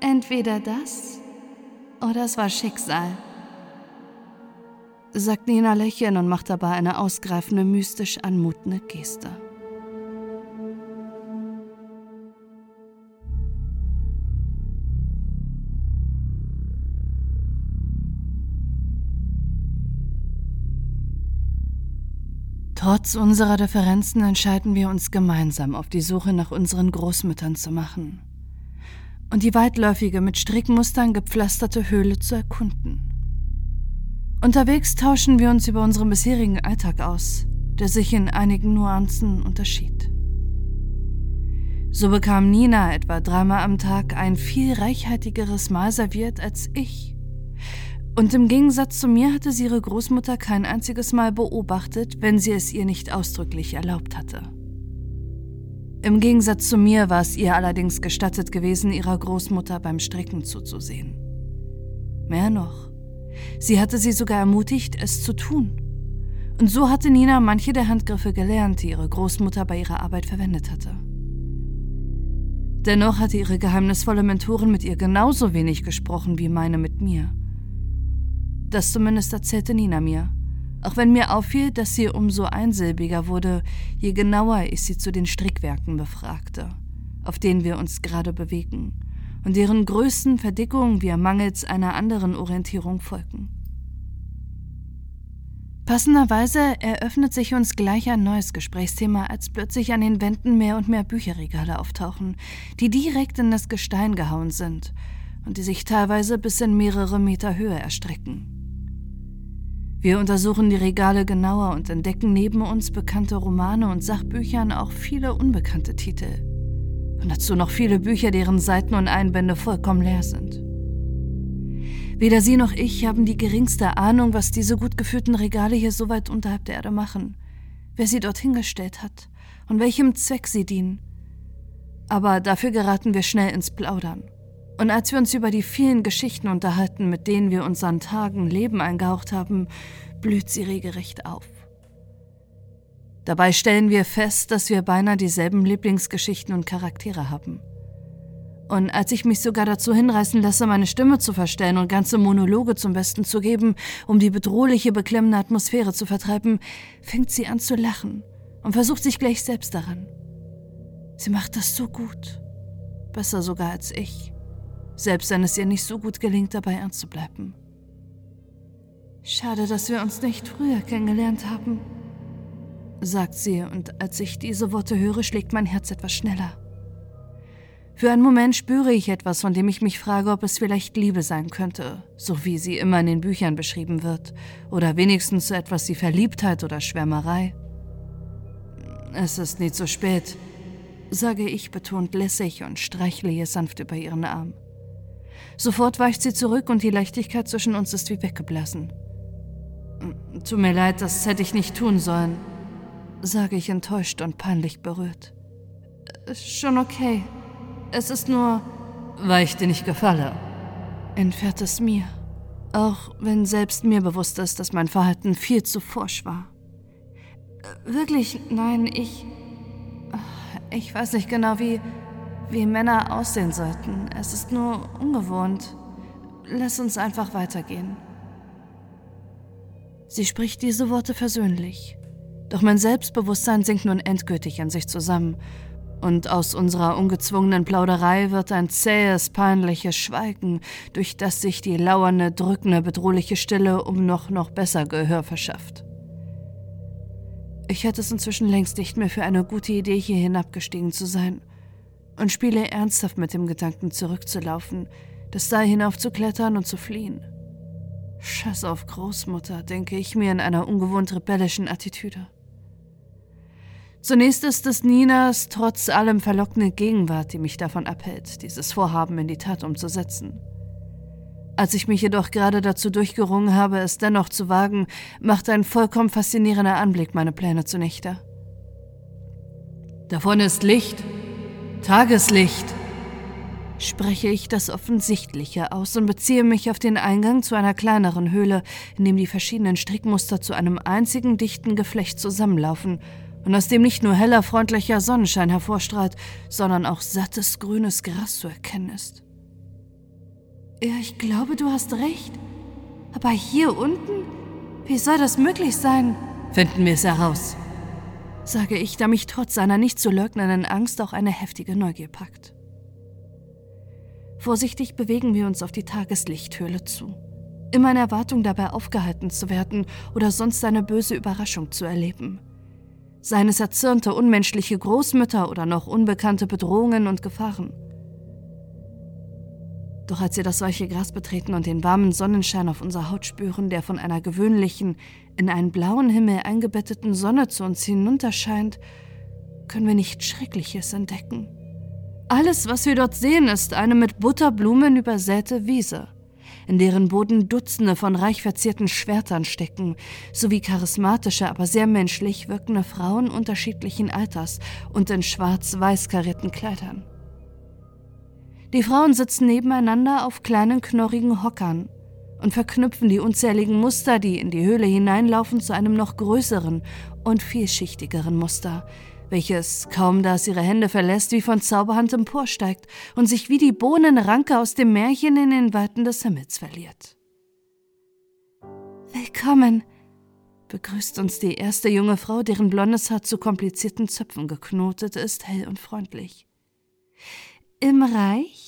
Entweder das oder es war Schicksal, sagt Nina lächeln und macht dabei eine ausgreifende, mystisch anmutende Geste. Trotz unserer Differenzen entscheiden wir uns gemeinsam auf die Suche nach unseren Großmüttern zu machen und die weitläufige, mit Strickmustern gepflasterte Höhle zu erkunden. Unterwegs tauschen wir uns über unseren bisherigen Alltag aus, der sich in einigen Nuancen unterschied. So bekam Nina etwa dreimal am Tag ein viel reichhaltigeres Mahl serviert als ich und im Gegensatz zu mir hatte sie ihre Großmutter kein einziges Mal beobachtet, wenn sie es ihr nicht ausdrücklich erlaubt hatte. Im Gegensatz zu mir war es ihr allerdings gestattet gewesen, ihrer Großmutter beim Stricken zuzusehen. Mehr noch, sie hatte sie sogar ermutigt, es zu tun. Und so hatte Nina manche der Handgriffe gelernt, die ihre Großmutter bei ihrer Arbeit verwendet hatte. Dennoch hatte ihre geheimnisvolle Mentorin mit ihr genauso wenig gesprochen wie meine mit mir – das zumindest erzählte Nina mir. Auch wenn mir auffiel, dass sie umso einsilbiger wurde, je genauer ich sie zu den Strickwerken befragte, auf denen wir uns gerade bewegen und deren größten Verdickungen wir mangels einer anderen Orientierung folgen. Passenderweise eröffnet sich uns gleich ein neues Gesprächsthema, als plötzlich an den Wänden mehr und mehr Bücherregale auftauchen, die direkt in das Gestein gehauen sind und die sich teilweise bis in mehrere Meter Höhe erstrecken. Wir untersuchen die Regale genauer und entdecken neben uns bekannte Romane und Sachbüchern auch viele unbekannte Titel. Und dazu noch viele Bücher, deren Seiten und Einbände vollkommen leer sind. Weder sie noch ich haben die geringste Ahnung, was diese gut geführten Regale hier so weit unterhalb der Erde machen, wer sie dorthin gestellt hat und welchem Zweck sie dienen. Aber dafür geraten wir schnell ins Plaudern. Und als wir uns über die vielen Geschichten unterhalten, mit denen wir unseren Tagen Leben eingehaucht haben, blüht sie regelrecht auf. Dabei stellen wir fest, dass wir beinahe dieselben Lieblingsgeschichten und Charaktere haben. Und als ich mich sogar dazu hinreißen lasse, meine Stimme zu verstellen und ganze Monologe zum Besten zu geben, um die bedrohliche, beklemmende Atmosphäre zu vertreiben, fängt sie an zu lachen und versucht sich gleich selbst daran. Sie macht das so gut. Besser sogar als ich selbst wenn es ihr nicht so gut gelingt, dabei ernst zu bleiben. Schade, dass wir uns nicht früher kennengelernt haben, sagt sie, und als ich diese Worte höre, schlägt mein Herz etwas schneller. Für einen Moment spüre ich etwas, von dem ich mich frage, ob es vielleicht Liebe sein könnte, so wie sie immer in den Büchern beschrieben wird, oder wenigstens so etwas wie Verliebtheit oder Schwärmerei. Es ist nie zu spät, sage ich betont lässig und streichle ihr sanft über ihren Arm. Sofort weicht sie zurück und die Leichtigkeit zwischen uns ist wie weggeblasen. Tut mir leid, das hätte ich nicht tun sollen, sage ich enttäuscht und peinlich berührt. Schon okay. Es ist nur, weil ich dir nicht gefalle. Entfährt es mir. Auch wenn selbst mir bewusst ist, dass mein Verhalten viel zu forsch war. Wirklich, nein, ich. Ich weiß nicht genau, wie wie Männer aussehen sollten. Es ist nur ungewohnt. Lass uns einfach weitergehen. Sie spricht diese Worte versöhnlich. Doch mein Selbstbewusstsein sinkt nun endgültig in sich zusammen. Und aus unserer ungezwungenen Plauderei wird ein zähes, peinliches Schweigen, durch das sich die lauernde, drückende, bedrohliche Stille um noch, noch besser Gehör verschafft. Ich hätte es inzwischen längst nicht mehr für eine gute Idee, hier hinabgestiegen zu sein – und spiele ernsthaft mit dem Gedanken zurückzulaufen, das Seil hinaufzuklettern und zu fliehen. Scheiß auf Großmutter, denke ich mir in einer ungewohnt rebellischen Attitüde. Zunächst ist es Ninas trotz allem verlockende Gegenwart, die mich davon abhält, dieses Vorhaben in die Tat umzusetzen. Als ich mich jedoch gerade dazu durchgerungen habe, es dennoch zu wagen, macht ein vollkommen faszinierender Anblick meine Pläne zunichte. Davon ist Licht, Tageslicht, spreche ich das Offensichtliche aus und beziehe mich auf den Eingang zu einer kleineren Höhle, in dem die verschiedenen Strickmuster zu einem einzigen dichten Geflecht zusammenlaufen und aus dem nicht nur heller, freundlicher Sonnenschein hervorstrahlt, sondern auch sattes grünes Gras zu erkennen ist. Ja, ich glaube, du hast recht. Aber hier unten? Wie soll das möglich sein? Finden wir es heraus, sage ich, da mich trotz seiner nicht zu leugnenden Angst auch eine heftige Neugier packt. Vorsichtig bewegen wir uns auf die Tageslichthöhle zu. Immer in Erwartung dabei aufgehalten zu werden oder sonst eine böse Überraschung zu erleben. Seien es erzürnte, unmenschliche Großmütter oder noch unbekannte Bedrohungen und Gefahren. Doch als wir das weiche Gras betreten und den warmen Sonnenschein auf unserer Haut spüren, der von einer gewöhnlichen, in einen blauen Himmel eingebetteten Sonne zu uns hinunterscheint, können wir nicht Schreckliches entdecken. Alles, was wir dort sehen, ist eine mit Butterblumen übersäte Wiese, in deren Boden Dutzende von reich verzierten Schwertern stecken, sowie charismatische, aber sehr menschlich wirkende Frauen unterschiedlichen Alters und in schwarz-weiß karierten Kleidern. Die Frauen sitzen nebeneinander auf kleinen knorrigen Hockern und verknüpfen die unzähligen Muster, die in die Höhle hineinlaufen, zu einem noch größeren und vielschichtigeren Muster, welches, kaum da es ihre Hände verlässt, wie von Zauberhand emporsteigt und sich wie die Bohnenranke aus dem Märchen in den Weiten des Himmels verliert. Willkommen, begrüßt uns die erste junge Frau, deren blondes Haar zu komplizierten Zöpfen geknotet ist, hell und freundlich. Im Reich?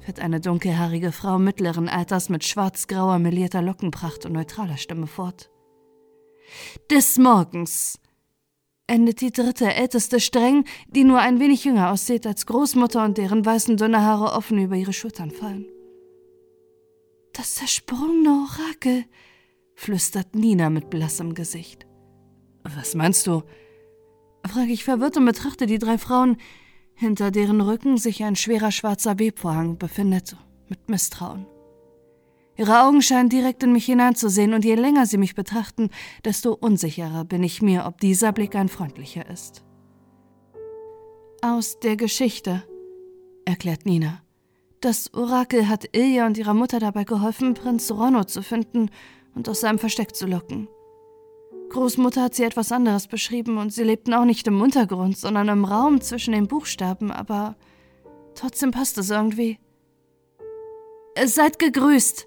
Fährt eine dunkelhaarige Frau mittleren Alters mit schwarzgrauer melierter Lockenpracht und neutraler Stimme fort. Des Morgens endet die dritte, älteste streng, die nur ein wenig jünger aussieht als Großmutter und deren weißen dünne Haare offen über ihre Schultern fallen. Das zersprungene Orakel, flüstert Nina mit blassem Gesicht. Was meinst du? frage ich verwirrt und betrachte die drei Frauen, hinter deren Rücken sich ein schwerer schwarzer Webvorhang befindet, mit Misstrauen. Ihre Augen scheinen direkt in mich hineinzusehen, und je länger sie mich betrachten, desto unsicherer bin ich mir, ob dieser Blick ein freundlicher ist. Aus der Geschichte, erklärt Nina. Das Orakel hat Ilja und ihrer Mutter dabei geholfen, Prinz Ronno zu finden und aus seinem Versteck zu locken. Großmutter hat sie etwas anderes beschrieben und sie lebten auch nicht im Untergrund, sondern im Raum zwischen den Buchstaben, aber trotzdem passt es irgendwie. Seid gegrüßt,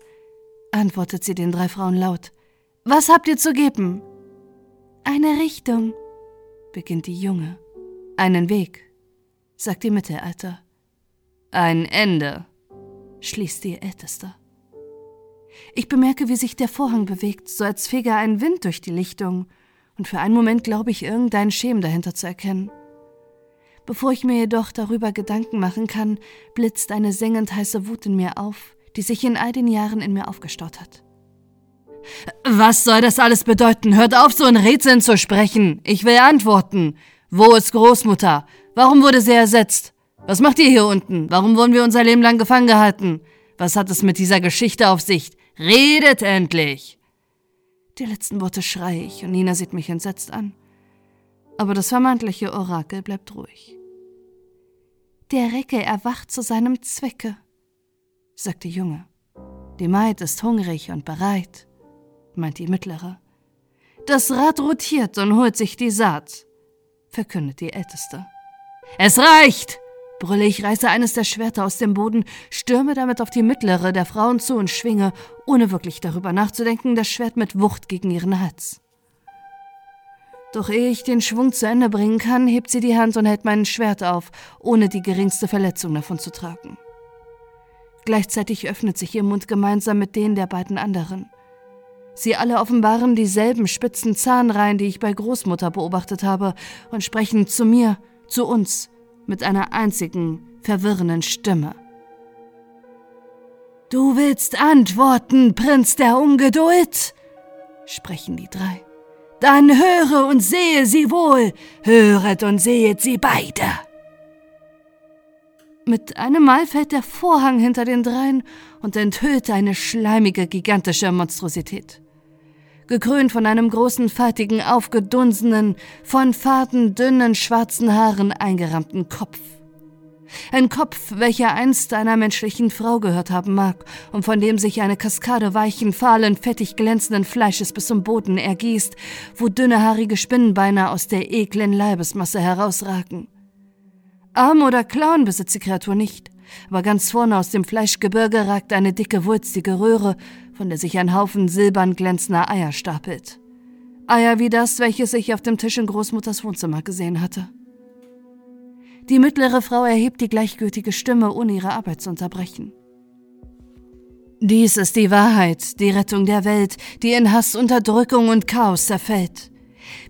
antwortet sie den drei Frauen laut. Was habt ihr zu geben? Eine Richtung, beginnt die Junge. Einen Weg, sagt die Mittelalter. Ein Ende, schließt die Älteste. Ich bemerke, wie sich der Vorhang bewegt, so als fege ein Wind durch die Lichtung, und für einen Moment glaube ich, irgendein Schemen dahinter zu erkennen. Bevor ich mir jedoch darüber Gedanken machen kann, blitzt eine sengend heiße Wut in mir auf, die sich in all den Jahren in mir aufgestaut hat. Was soll das alles bedeuten? Hört auf, so in Rätseln zu sprechen. Ich will antworten. Wo ist Großmutter? Warum wurde sie ersetzt? Was macht ihr hier unten? Warum wurden wir unser Leben lang gefangen gehalten? Was hat es mit dieser Geschichte auf sich? Redet endlich! Die letzten Worte schreie ich und Nina sieht mich entsetzt an. Aber das vermeintliche Orakel bleibt ruhig. Der Recke erwacht zu seinem Zwecke sagt die Junge. Die Maid ist hungrig und bereit, meint die mittlere. Das Rad rotiert und holt sich die Saat, verkündet die älteste. Es reicht! Brülle ich, reiße eines der Schwerter aus dem Boden, stürme damit auf die mittlere der Frauen zu und schwinge, ohne wirklich darüber nachzudenken, das Schwert mit Wucht gegen ihren Hals. Doch ehe ich den Schwung zu Ende bringen kann, hebt sie die Hand und hält mein Schwert auf, ohne die geringste Verletzung davon zu tragen. Gleichzeitig öffnet sich ihr Mund gemeinsam mit denen der beiden anderen. Sie alle offenbaren dieselben spitzen Zahnreihen, die ich bei Großmutter beobachtet habe, und sprechen zu mir, zu uns, mit einer einzigen, verwirrenden Stimme. Du willst antworten, Prinz der Ungeduld? sprechen die drei. Dann höre und sehe sie wohl, höret und sehet sie beide. Mit einem Mal fällt der Vorhang hinter den dreien und enthüllt eine schleimige, gigantische Monstrosität. Gekrönt von einem großen, faltigen, aufgedunsenen, von faden, dünnen, schwarzen Haaren eingerahmten Kopf. Ein Kopf, welcher einst einer menschlichen Frau gehört haben mag und von dem sich eine Kaskade weichen, fahlen, fettig glänzenden Fleisches bis zum Boden ergießt, wo dünne haarige Spinnenbeine aus der eklen Leibesmasse herausragen. Arm oder Klauen besitzt die Kreatur nicht, aber ganz vorne aus dem Fleischgebirge ragt eine dicke, wulstige Röhre, von der sich ein Haufen silbern glänzender Eier stapelt. Eier wie das, welches ich auf dem Tisch in Großmutters Wohnzimmer gesehen hatte. Die mittlere Frau erhebt die gleichgültige Stimme, ohne ihre Arbeit zu unterbrechen. Dies ist die Wahrheit, die Rettung der Welt, die in Hass, Unterdrückung und Chaos zerfällt.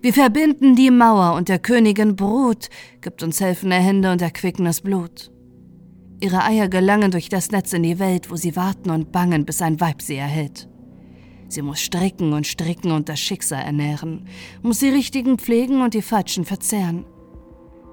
Wir verbinden die Mauer und der Königin Brut gibt uns helfende Hände und erquickendes Blut. Ihre Eier gelangen durch das Netz in die Welt, wo sie warten und bangen, bis ein Weib sie erhält. Sie muss stricken und stricken und das Schicksal ernähren, muss die Richtigen pflegen und die Falschen verzehren.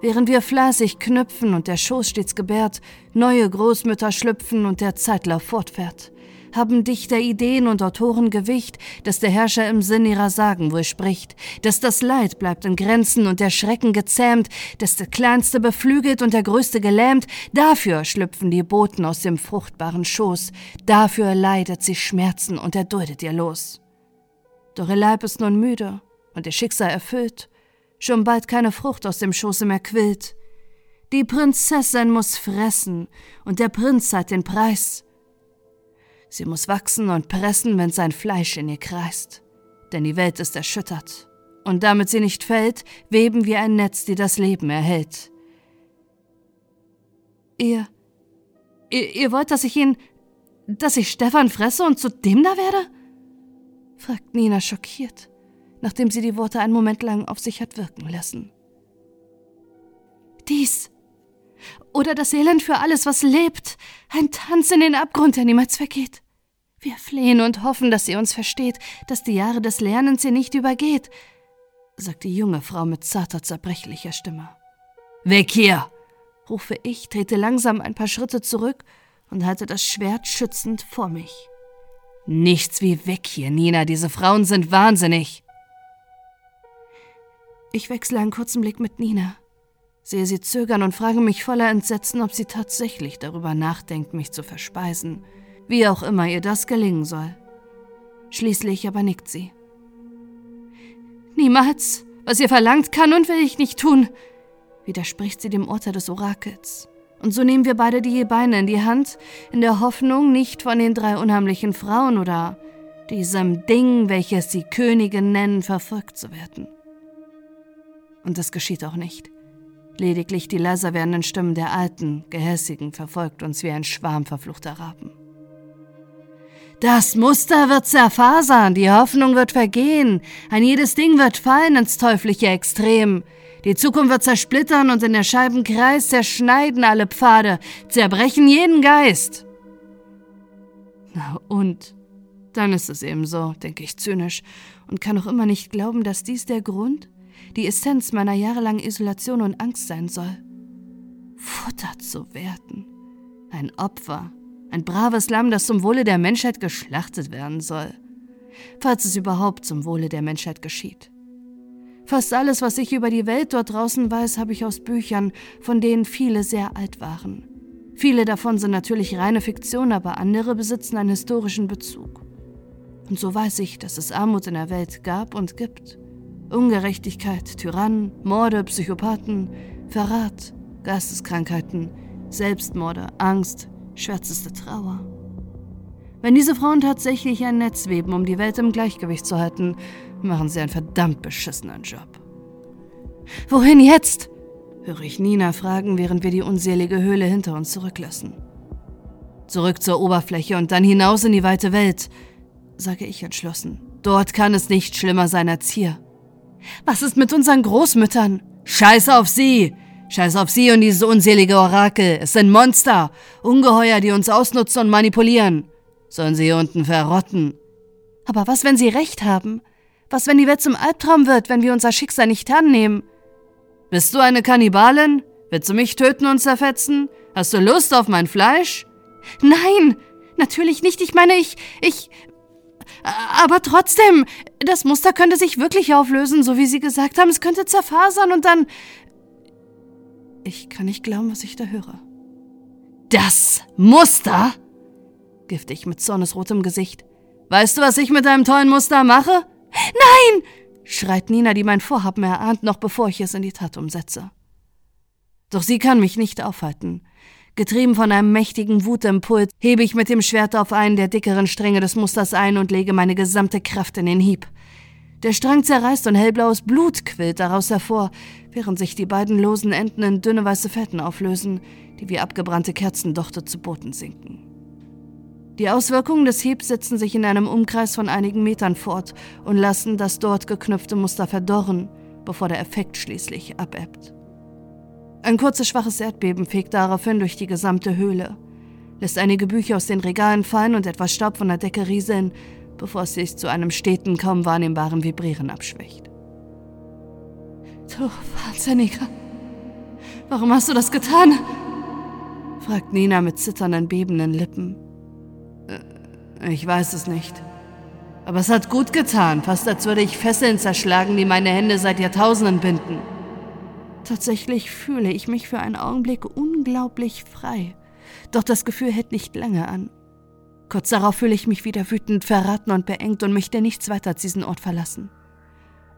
Während wir fleißig knüpfen und der Schoß stets gebärt, neue Großmütter schlüpfen und der Zeitlauf fortfährt, haben Dichter Ideen und Autoren Gewicht, dass der Herrscher im Sinn ihrer Sagen wohl spricht, dass das Leid bleibt in Grenzen und der Schrecken gezähmt, dass der Kleinste beflügelt und der Größte gelähmt, dafür schlüpfen die Boten aus dem fruchtbaren Schoß, dafür leidet sie Schmerzen und erduldet ihr Los. Doch ihr Leib ist nun müde und ihr Schicksal erfüllt, schon bald keine Frucht aus dem Schoße mehr quillt. Die Prinzessin muss fressen, und der Prinz zahlt den Preis. Sie muss wachsen und pressen, wenn sein Fleisch in ihr kreist, denn die Welt ist erschüttert, und damit sie nicht fällt, weben wir ein Netz, die das Leben erhält. Ihr, ihr, ihr wollt, dass ich ihn, dass ich Stefan fresse und zu dem da werde? fragt Nina schockiert nachdem sie die Worte einen Moment lang auf sich hat wirken lassen. Dies oder das Elend für alles, was lebt, ein Tanz in den Abgrund, der niemals vergeht. Wir flehen und hoffen, dass sie uns versteht, dass die Jahre des Lernens ihr nicht übergeht, sagt die junge Frau mit zarter, zerbrechlicher Stimme. Weg hier! rufe ich, trete langsam ein paar Schritte zurück und halte das Schwert schützend vor mich. Nichts wie weg hier, Nina, diese Frauen sind wahnsinnig. Ich wechsle einen kurzen Blick mit Nina, sehe sie zögern und frage mich voller Entsetzen, ob sie tatsächlich darüber nachdenkt, mich zu verspeisen, wie auch immer ihr das gelingen soll. Schließlich aber nickt sie. Niemals. Was ihr verlangt, kann und will ich nicht tun, widerspricht sie dem Urteil des Orakels. Und so nehmen wir beide die Beine in die Hand, in der Hoffnung, nicht von den drei unheimlichen Frauen oder diesem Ding, welches sie Königin nennen, verfolgt zu werden. Und das geschieht auch nicht. Lediglich die leiser werdenden Stimmen der Alten, Gehässigen, verfolgt uns wie ein Schwarm verfluchter Raben. Das Muster wird zerfasern, die Hoffnung wird vergehen, ein jedes Ding wird fallen ins teuflische Extrem. Die Zukunft wird zersplittern und in der Scheibenkreis zerschneiden alle Pfade, zerbrechen jeden Geist. Na und? Dann ist es eben so, denke ich zynisch, und kann auch immer nicht glauben, dass dies der Grund die Essenz meiner jahrelangen Isolation und Angst sein soll. Futter zu werden. Ein Opfer. Ein braves Lamm, das zum Wohle der Menschheit geschlachtet werden soll. Falls es überhaupt zum Wohle der Menschheit geschieht. Fast alles, was ich über die Welt dort draußen weiß, habe ich aus Büchern, von denen viele sehr alt waren. Viele davon sind natürlich reine Fiktion, aber andere besitzen einen historischen Bezug. Und so weiß ich, dass es Armut in der Welt gab und gibt. Ungerechtigkeit, Tyrannen, Morde, Psychopathen, Verrat, Geisteskrankheiten, Selbstmorde, Angst, schwärzeste Trauer. Wenn diese Frauen tatsächlich ein Netz weben, um die Welt im Gleichgewicht zu halten, machen sie einen verdammt beschissenen Job. Wohin jetzt? höre ich Nina fragen, während wir die unselige Höhle hinter uns zurücklassen. Zurück zur Oberfläche und dann hinaus in die weite Welt, sage ich entschlossen. Dort kann es nicht schlimmer sein als hier. Was ist mit unseren Großmüttern? Scheiß auf sie! Scheiß auf sie und dieses unselige Orakel. Es sind Monster, Ungeheuer, die uns ausnutzen und manipulieren. Sollen sie hier unten verrotten. Aber was, wenn sie recht haben? Was, wenn die Welt zum Albtraum wird, wenn wir unser Schicksal nicht annehmen? Bist du eine Kannibalin? Willst du mich töten und zerfetzen? Hast du Lust auf mein Fleisch? Nein, natürlich nicht. Ich meine, ich, ich. Aber trotzdem, das Muster könnte sich wirklich auflösen, so wie Sie gesagt haben. Es könnte zerfasern und dann. Ich kann nicht glauben, was ich da höre. Das Muster? Giftig mit zornesrotem Gesicht. Weißt du, was ich mit deinem tollen Muster mache? Nein! schreit Nina, die mein Vorhaben erahnt, noch bevor ich es in die Tat umsetze. Doch sie kann mich nicht aufhalten. Getrieben von einem mächtigen Wutimpuls hebe ich mit dem Schwert auf einen der dickeren Stränge des Musters ein und lege meine gesamte Kraft in den Hieb. Der Strang zerreißt und hellblaues Blut quillt daraus hervor, während sich die beiden losen Enden in dünne weiße Fetten auflösen, die wie abgebrannte Kerzendochte zu Boden sinken. Die Auswirkungen des Hiebs setzen sich in einem Umkreis von einigen Metern fort und lassen das dort geknüpfte Muster verdorren, bevor der Effekt schließlich abebbt. Ein kurzes, schwaches Erdbeben fegt daraufhin durch die gesamte Höhle, lässt einige Bücher aus den Regalen fallen und etwas Staub von der Decke rieseln, bevor es sich zu einem steten, kaum wahrnehmbaren Vibrieren abschwächt. Du Wahnsinniger! Warum hast du das getan? fragt Nina mit zitternden, bebenden Lippen. Äh, ich weiß es nicht. Aber es hat gut getan, fast als würde ich Fesseln zerschlagen, die meine Hände seit Jahrtausenden binden. Tatsächlich fühle ich mich für einen Augenblick unglaublich frei. Doch das Gefühl hält nicht lange an. Kurz darauf fühle ich mich wieder wütend, verraten und beengt und möchte nichts weiter als diesen Ort verlassen.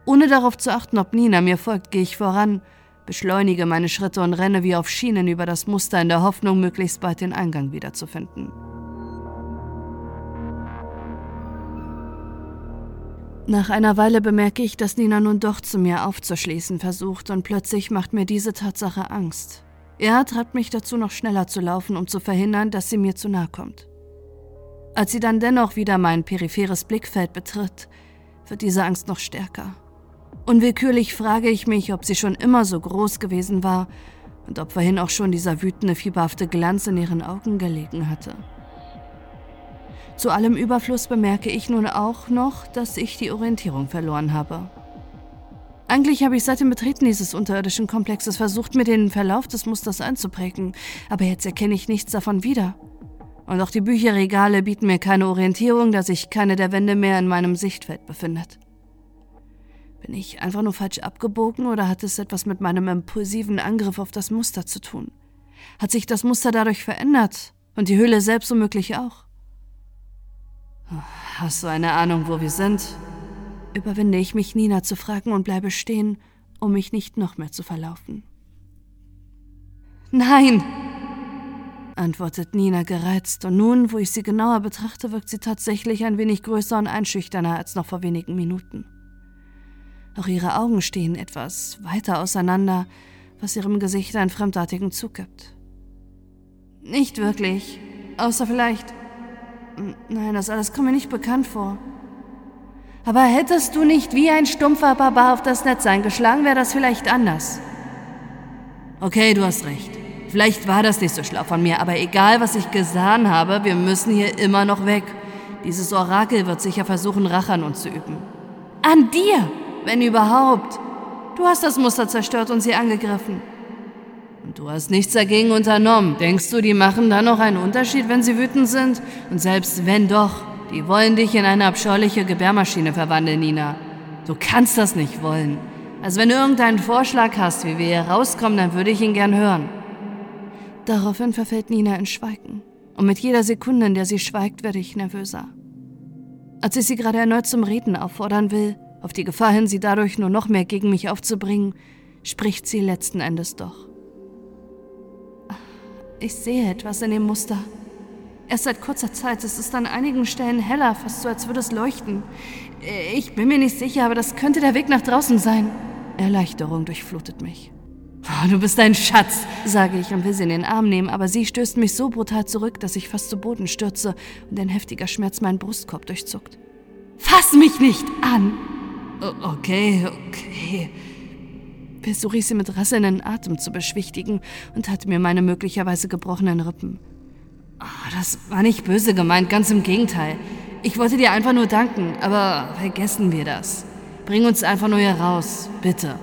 Ohne darauf zu achten, ob Nina mir folgt, gehe ich voran, beschleunige meine Schritte und renne wie auf Schienen über das Muster in der Hoffnung, möglichst bald den Eingang wiederzufinden. Nach einer Weile bemerke ich, dass Nina nun doch zu mir aufzuschließen versucht und plötzlich macht mir diese Tatsache Angst. Er treibt mich dazu, noch schneller zu laufen, um zu verhindern, dass sie mir zu nahe kommt. Als sie dann dennoch wieder mein peripheres Blickfeld betritt, wird diese Angst noch stärker. Unwillkürlich frage ich mich, ob sie schon immer so groß gewesen war und ob vorhin auch schon dieser wütende, fieberhafte Glanz in ihren Augen gelegen hatte. Zu allem Überfluss bemerke ich nun auch noch, dass ich die Orientierung verloren habe. Eigentlich habe ich seit dem Betreten dieses unterirdischen Komplexes versucht, mir den Verlauf des Musters einzuprägen, aber jetzt erkenne ich nichts davon wieder. Und auch die Bücherregale bieten mir keine Orientierung, da sich keine der Wände mehr in meinem Sichtfeld befindet. Bin ich einfach nur falsch abgebogen oder hat es etwas mit meinem impulsiven Angriff auf das Muster zu tun? Hat sich das Muster dadurch verändert und die Höhle selbst womöglich auch? Hast du eine Ahnung, wo wir sind? Überwinde ich mich, Nina zu fragen und bleibe stehen, um mich nicht noch mehr zu verlaufen. Nein, antwortet Nina gereizt, und nun, wo ich sie genauer betrachte, wirkt sie tatsächlich ein wenig größer und einschüchterner als noch vor wenigen Minuten. Auch ihre Augen stehen etwas weiter auseinander, was ihrem Gesicht einen fremdartigen Zug gibt. Nicht wirklich, außer vielleicht Nein, das alles kommt mir nicht bekannt vor. Aber hättest du nicht wie ein stumpfer Barbar auf das Netz eingeschlagen, wäre das vielleicht anders. Okay, du hast recht. Vielleicht war das nicht so schlau von mir, aber egal, was ich gesahen habe, wir müssen hier immer noch weg. Dieses Orakel wird sicher versuchen, Rache an uns zu üben. An dir, wenn überhaupt. Du hast das Muster zerstört und sie angegriffen. Und du hast nichts dagegen unternommen. Denkst du, die machen da noch einen Unterschied, wenn sie wütend sind? Und selbst wenn doch, die wollen dich in eine abscheuliche Gebärmaschine verwandeln, Nina. Du kannst das nicht wollen. Also wenn du irgendeinen Vorschlag hast, wie wir hier rauskommen, dann würde ich ihn gern hören. Daraufhin verfällt Nina in Schweigen. Und mit jeder Sekunde, in der sie schweigt, werde ich nervöser. Als ich sie gerade erneut zum Reden auffordern will, auf die Gefahr hin, sie dadurch nur noch mehr gegen mich aufzubringen, spricht sie letzten Endes doch. Ich sehe etwas in dem Muster. Erst seit kurzer Zeit. Es ist an einigen Stellen heller, fast so, als würde es leuchten. Ich bin mir nicht sicher, aber das könnte der Weg nach draußen sein. Erleichterung durchflutet mich. Oh, du bist ein Schatz, sage ich und will sie in den Arm nehmen, aber sie stößt mich so brutal zurück, dass ich fast zu Boden stürze und ein heftiger Schmerz meinen Brustkorb durchzuckt. Fass mich nicht an! okay, okay versuche ich sie mit rasselnden Atem zu beschwichtigen und hatte mir meine möglicherweise gebrochenen Rippen. Oh, das war nicht böse gemeint, ganz im Gegenteil. Ich wollte dir einfach nur danken, aber vergessen wir das. Bring uns einfach nur hier raus, bitte.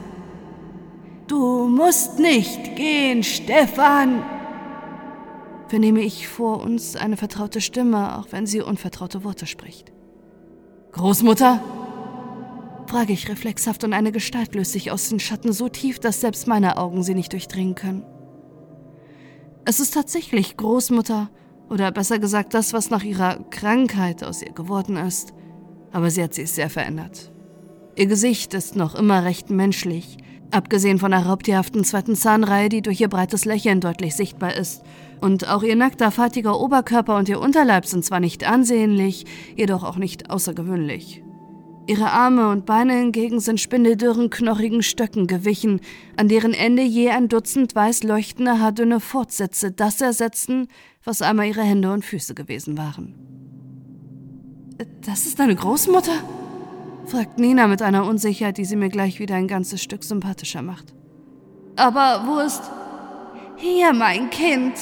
Du musst nicht gehen, Stefan! Vernehme ich vor uns eine vertraute Stimme, auch wenn sie unvertraute Worte spricht. Großmutter? Frage ich reflexhaft und eine Gestalt löst sich aus den Schatten so tief, dass selbst meine Augen sie nicht durchdringen können. Es ist tatsächlich Großmutter, oder besser gesagt das, was nach ihrer Krankheit aus ihr geworden ist, aber sie hat sich sehr verändert. Ihr Gesicht ist noch immer recht menschlich, abgesehen von der raubtierhaften zweiten Zahnreihe, die durch ihr breites Lächeln deutlich sichtbar ist. Und auch ihr nackter, faltiger Oberkörper und ihr Unterleib sind zwar nicht ansehnlich, jedoch auch nicht außergewöhnlich. Ihre Arme und Beine hingegen sind spindeldürren, knochigen Stöcken gewichen, an deren Ende je ein Dutzend weiß leuchtende, haardünne Fortsätze das ersetzten, was einmal ihre Hände und Füße gewesen waren. Das ist deine Großmutter? fragt Nina mit einer Unsicherheit, die sie mir gleich wieder ein ganzes Stück sympathischer macht. Aber wo ist. Hier, mein Kind,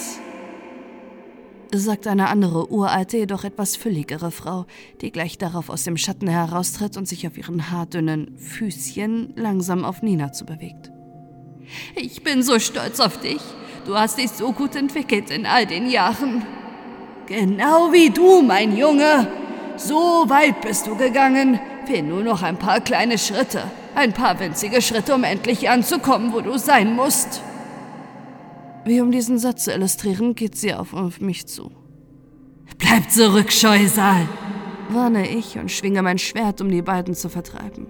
sagt eine andere, uralte, jedoch etwas fülligere Frau, die gleich darauf aus dem Schatten heraustritt und sich auf ihren haardünnen Füßchen langsam auf Nina zubewegt. Ich bin so stolz auf dich. Du hast dich so gut entwickelt in all den Jahren. Genau wie du, mein Junge. So weit bist du gegangen. Fehlen nur noch ein paar kleine Schritte. Ein paar winzige Schritte, um endlich anzukommen, wo du sein musst. Wie um diesen Satz zu illustrieren, geht sie auf, mich zu. Bleib zurück, Scheusal! warne ich und schwinge mein Schwert, um die beiden zu vertreiben.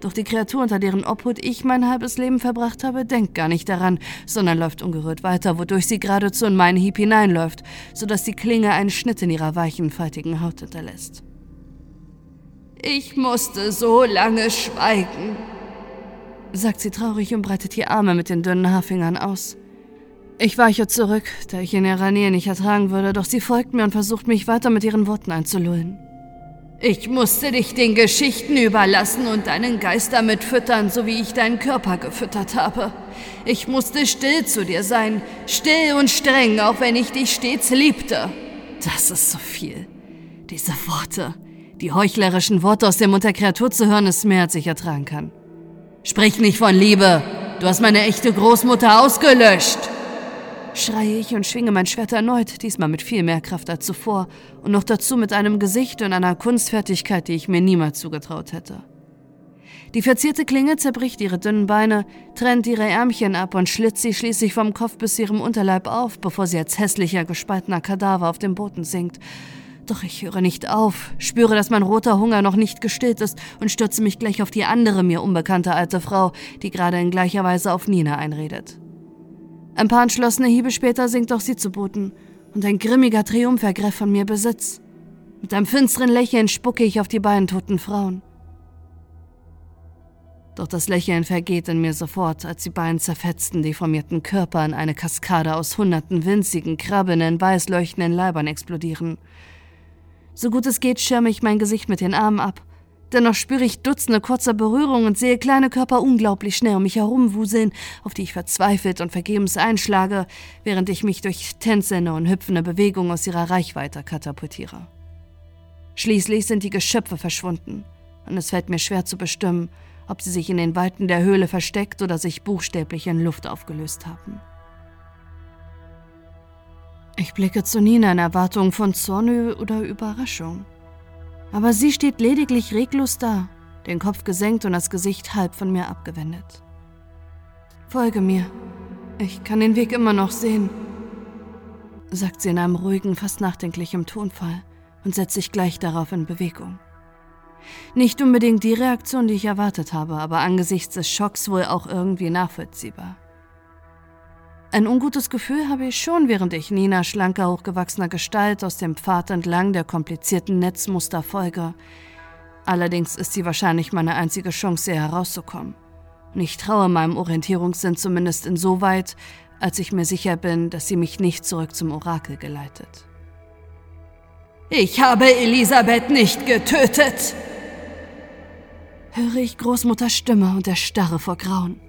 Doch die Kreatur, unter deren Obhut ich mein halbes Leben verbracht habe, denkt gar nicht daran, sondern läuft ungerührt weiter, wodurch sie geradezu in meinen Hieb hineinläuft, sodass die Klinge einen Schnitt in ihrer weichen, faltigen Haut hinterlässt. Ich musste so lange schweigen, sagt sie traurig und breitet die Arme mit den dünnen Haarfingern aus. Ich weiche zurück, da ich in ihrer Nähe nicht ertragen würde, doch sie folgt mir und versucht mich weiter mit ihren Worten einzulullen. Ich musste dich den Geschichten überlassen und deinen Geist damit füttern, so wie ich deinen Körper gefüttert habe. Ich musste still zu dir sein, still und streng, auch wenn ich dich stets liebte. Das ist so viel. Diese Worte, die heuchlerischen Worte aus dem Mund der Kreatur zu hören, ist mehr, als ich ertragen kann. Sprich nicht von Liebe. Du hast meine echte Großmutter ausgelöscht schreie ich und schwinge mein Schwert erneut, diesmal mit viel mehr Kraft als zuvor und noch dazu mit einem Gesicht und einer Kunstfertigkeit, die ich mir niemals zugetraut hätte. Die verzierte Klinge zerbricht ihre dünnen Beine, trennt ihre Ärmchen ab und schlitzt sie schließlich vom Kopf bis ihrem Unterleib auf, bevor sie als hässlicher, gespaltener Kadaver auf dem Boden sinkt. Doch ich höre nicht auf, spüre, dass mein roter Hunger noch nicht gestillt ist und stürze mich gleich auf die andere mir unbekannte alte Frau, die gerade in gleicher Weise auf Nina einredet. Ein paar entschlossene Hiebe später sinkt auch sie zu Boden und ein grimmiger Triumph ergreift von mir Besitz. Mit einem finsteren Lächeln spucke ich auf die beiden toten Frauen. Doch das Lächeln vergeht in mir sofort, als die beiden zerfetzten, deformierten Körper in eine Kaskade aus hunderten winzigen, krabbelnden, weiß leuchtenden Leibern explodieren. So gut es geht, schirme ich mein Gesicht mit den Armen ab Dennoch spüre ich Dutzende kurzer Berührungen und sehe kleine Körper unglaublich schnell um mich herumwuseln, auf die ich verzweifelt und vergebens einschlage, während ich mich durch tänzelnde und hüpfende Bewegungen aus ihrer Reichweite katapultiere. Schließlich sind die Geschöpfe verschwunden, und es fällt mir schwer zu bestimmen, ob sie sich in den Weiten der Höhle versteckt oder sich buchstäblich in Luft aufgelöst haben. Ich blicke zu Nina in Erwartung von Zorn oder Überraschung. Aber sie steht lediglich reglos da, den Kopf gesenkt und das Gesicht halb von mir abgewendet. Folge mir. Ich kann den Weg immer noch sehen, sagt sie in einem ruhigen, fast nachdenklichen Tonfall und setzt sich gleich darauf in Bewegung. Nicht unbedingt die Reaktion, die ich erwartet habe, aber angesichts des Schocks wohl auch irgendwie nachvollziehbar. Ein ungutes Gefühl habe ich schon, während ich Nina schlanker, hochgewachsener Gestalt aus dem Pfad entlang der komplizierten Netzmuster folge. Allerdings ist sie wahrscheinlich meine einzige Chance, hier herauszukommen. Und ich traue meinem Orientierungssinn zumindest insoweit, als ich mir sicher bin, dass sie mich nicht zurück zum Orakel geleitet. Ich habe Elisabeth nicht getötet! Höre ich Großmutters Stimme und erstarre vor Grauen.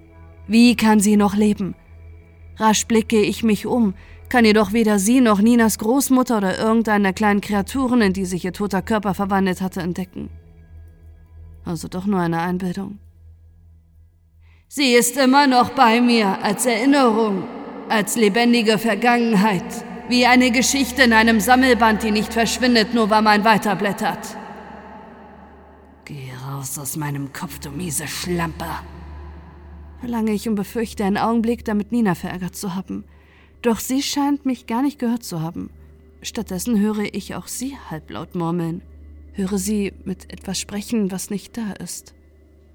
Wie kann sie noch leben? Rasch blicke ich mich um, kann jedoch weder sie noch Ninas Großmutter oder irgendeine der kleinen Kreaturen, in die sich ihr toter Körper verwandelt hatte, entdecken. Also doch nur eine Einbildung. Sie ist immer noch bei mir als Erinnerung, als lebendige Vergangenheit, wie eine Geschichte in einem Sammelband, die nicht verschwindet, nur weil man weiterblättert. Geh raus aus meinem Kopf, du miese Schlampe. Verlange ich und befürchte einen Augenblick, damit Nina verärgert zu haben. Doch sie scheint mich gar nicht gehört zu haben. Stattdessen höre ich auch sie halblaut murmeln. Höre sie mit etwas sprechen, was nicht da ist.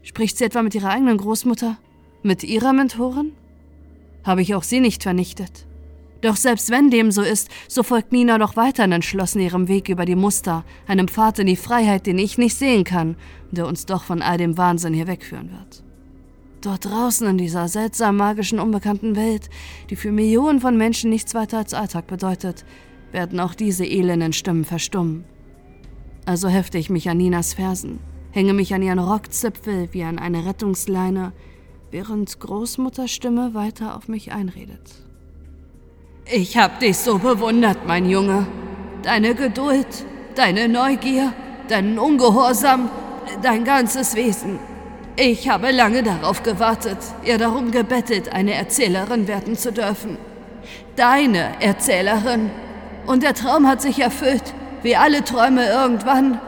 Spricht sie etwa mit ihrer eigenen Großmutter? Mit ihrer Mentorin? Habe ich auch sie nicht vernichtet? Doch selbst wenn dem so ist, so folgt Nina doch weiterhin entschlossen ihrem Weg über die Muster, einem Pfad in die Freiheit, den ich nicht sehen kann, der uns doch von all dem Wahnsinn hier wegführen wird. Dort draußen in dieser seltsam magischen, unbekannten Welt, die für Millionen von Menschen nichts weiter als Alltag bedeutet, werden auch diese elenden Stimmen verstummen. Also hefte ich mich an Ninas Fersen, hänge mich an ihren Rockzipfel wie an eine Rettungsleine, während Großmutters Stimme weiter auf mich einredet. Ich hab dich so bewundert, mein Junge. Deine Geduld, deine Neugier, deinen Ungehorsam, dein ganzes Wesen. Ich habe lange darauf gewartet, ihr darum gebettelt, eine Erzählerin werden zu dürfen. Deine Erzählerin. Und der Traum hat sich erfüllt, wie alle Träume irgendwann.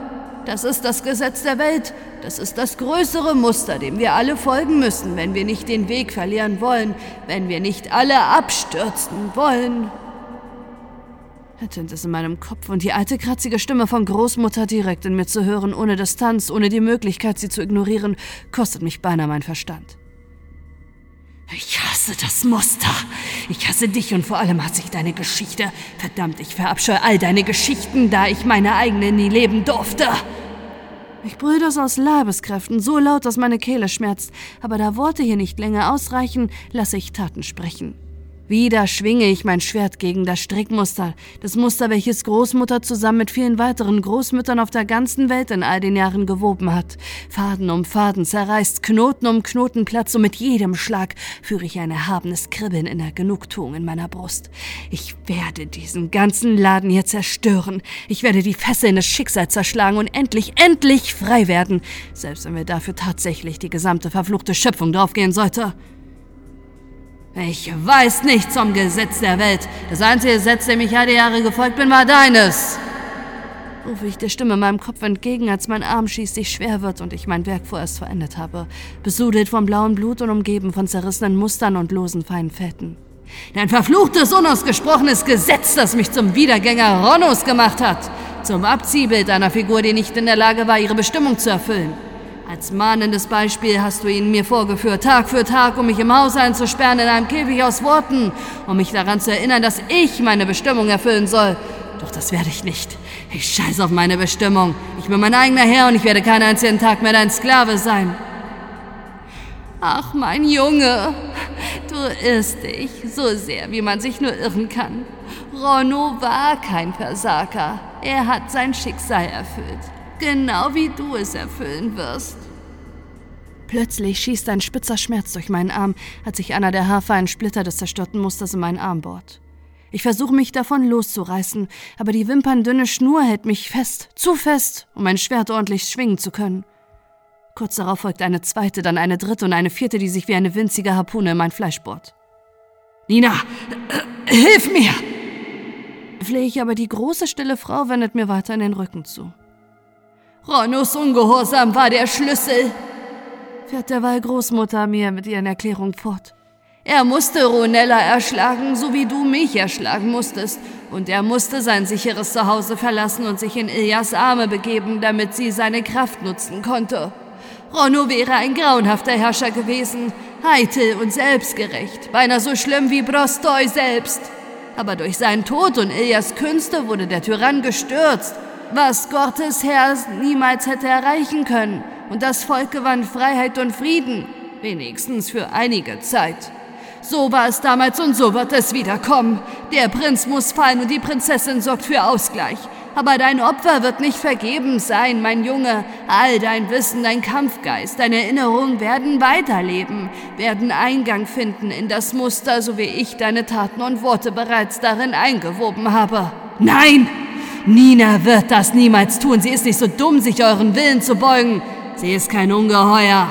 Das ist das Gesetz der Welt. Das ist das größere Muster, dem wir alle folgen müssen, wenn wir nicht den Weg verlieren wollen, wenn wir nicht alle abstürzen wollen. Ertönt es in meinem Kopf und die alte kratzige Stimme von Großmutter direkt in mir zu hören, ohne Distanz, ohne die Möglichkeit, sie zu ignorieren, kostet mich beinahe mein Verstand. Ich hasse das Muster. Ich hasse dich und vor allem hasse ich deine Geschichte. Verdammt, ich verabscheue all deine Geschichten, da ich meine eigene nie leben durfte. Ich brülle das aus Leibeskräften, so laut, dass meine Kehle schmerzt, aber da Worte hier nicht länger ausreichen, lasse ich Taten sprechen. Wieder schwinge ich mein Schwert gegen das Strickmuster, das Muster, welches Großmutter zusammen mit vielen weiteren Großmüttern auf der ganzen Welt in all den Jahren gewoben hat. Faden um Faden zerreißt, Knoten um Knoten Platz und mit jedem Schlag führe ich ein erhabenes Kribbeln in der Genugtuung in meiner Brust. Ich werde diesen ganzen Laden hier zerstören. Ich werde die Fesseln des Schicksals zerschlagen und endlich, endlich frei werden, selbst wenn wir dafür tatsächlich die gesamte verfluchte Schöpfung draufgehen sollte. Ich weiß nichts vom Gesetz der Welt. Das einzige Gesetz, dem ich all die Jahre gefolgt bin, war deines. Rufe ich der Stimme meinem Kopf entgegen, als mein Arm schließlich schwer wird und ich mein Werk vorerst verendet habe, besudelt vom blauen Blut und umgeben von zerrissenen Mustern und losen feinen Fäden. Dein verfluchtes, unausgesprochenes Gesetz, das mich zum Wiedergänger Ronnos gemacht hat. Zum Abziehbild einer Figur, die nicht in der Lage war, ihre Bestimmung zu erfüllen. Als mahnendes Beispiel hast du ihn mir vorgeführt, Tag für Tag, um mich im Haus einzusperren in einem Käfig aus Worten, um mich daran zu erinnern, dass ich meine Bestimmung erfüllen soll. Doch das werde ich nicht. Ich scheiß auf meine Bestimmung. Ich bin mein eigener Herr und ich werde keinen einzigen Tag mehr dein Sklave sein. Ach, mein Junge, du irrst dich so sehr, wie man sich nur irren kann. Ronno war kein Versager. Er hat sein Schicksal erfüllt. Genau wie du es erfüllen wirst. Plötzlich schießt ein spitzer Schmerz durch meinen Arm, als sich einer der haarfeinen Splitter des zerstörten Musters in meinen Arm bohrt. Ich versuche mich davon loszureißen, aber die wimperndünne Schnur hält mich fest, zu fest, um mein Schwert ordentlich schwingen zu können. Kurz darauf folgt eine zweite, dann eine dritte und eine vierte, die sich wie eine winzige Harpune in mein Fleisch bohrt. Nina, äh, hilf mir! Flehe ich, aber die große stille Frau wendet mir weiter in den Rücken zu. Ronnos Ungehorsam war der Schlüssel, fährt derweil Großmutter mir mit ihren Erklärungen fort. Er musste Ronella erschlagen, so wie du mich erschlagen musstest. Und er musste sein sicheres Zuhause verlassen und sich in Ilias Arme begeben, damit sie seine Kraft nutzen konnte. Ronno wäre ein grauenhafter Herrscher gewesen, heitel und selbstgerecht, beinahe so schlimm wie Brostoi selbst. Aber durch seinen Tod und Ilias Künste wurde der Tyrann gestürzt was Gottes Herr niemals hätte erreichen können. Und das Volk gewann Freiheit und Frieden, wenigstens für einige Zeit. So war es damals und so wird es wiederkommen. Der Prinz muss fallen und die Prinzessin sorgt für Ausgleich. Aber dein Opfer wird nicht vergebens sein, mein Junge. All dein Wissen, dein Kampfgeist, deine Erinnerungen werden weiterleben, werden Eingang finden in das Muster, so wie ich deine Taten und Worte bereits darin eingewoben habe. Nein! Nina wird das niemals tun. Sie ist nicht so dumm, sich euren Willen zu beugen. Sie ist kein Ungeheuer.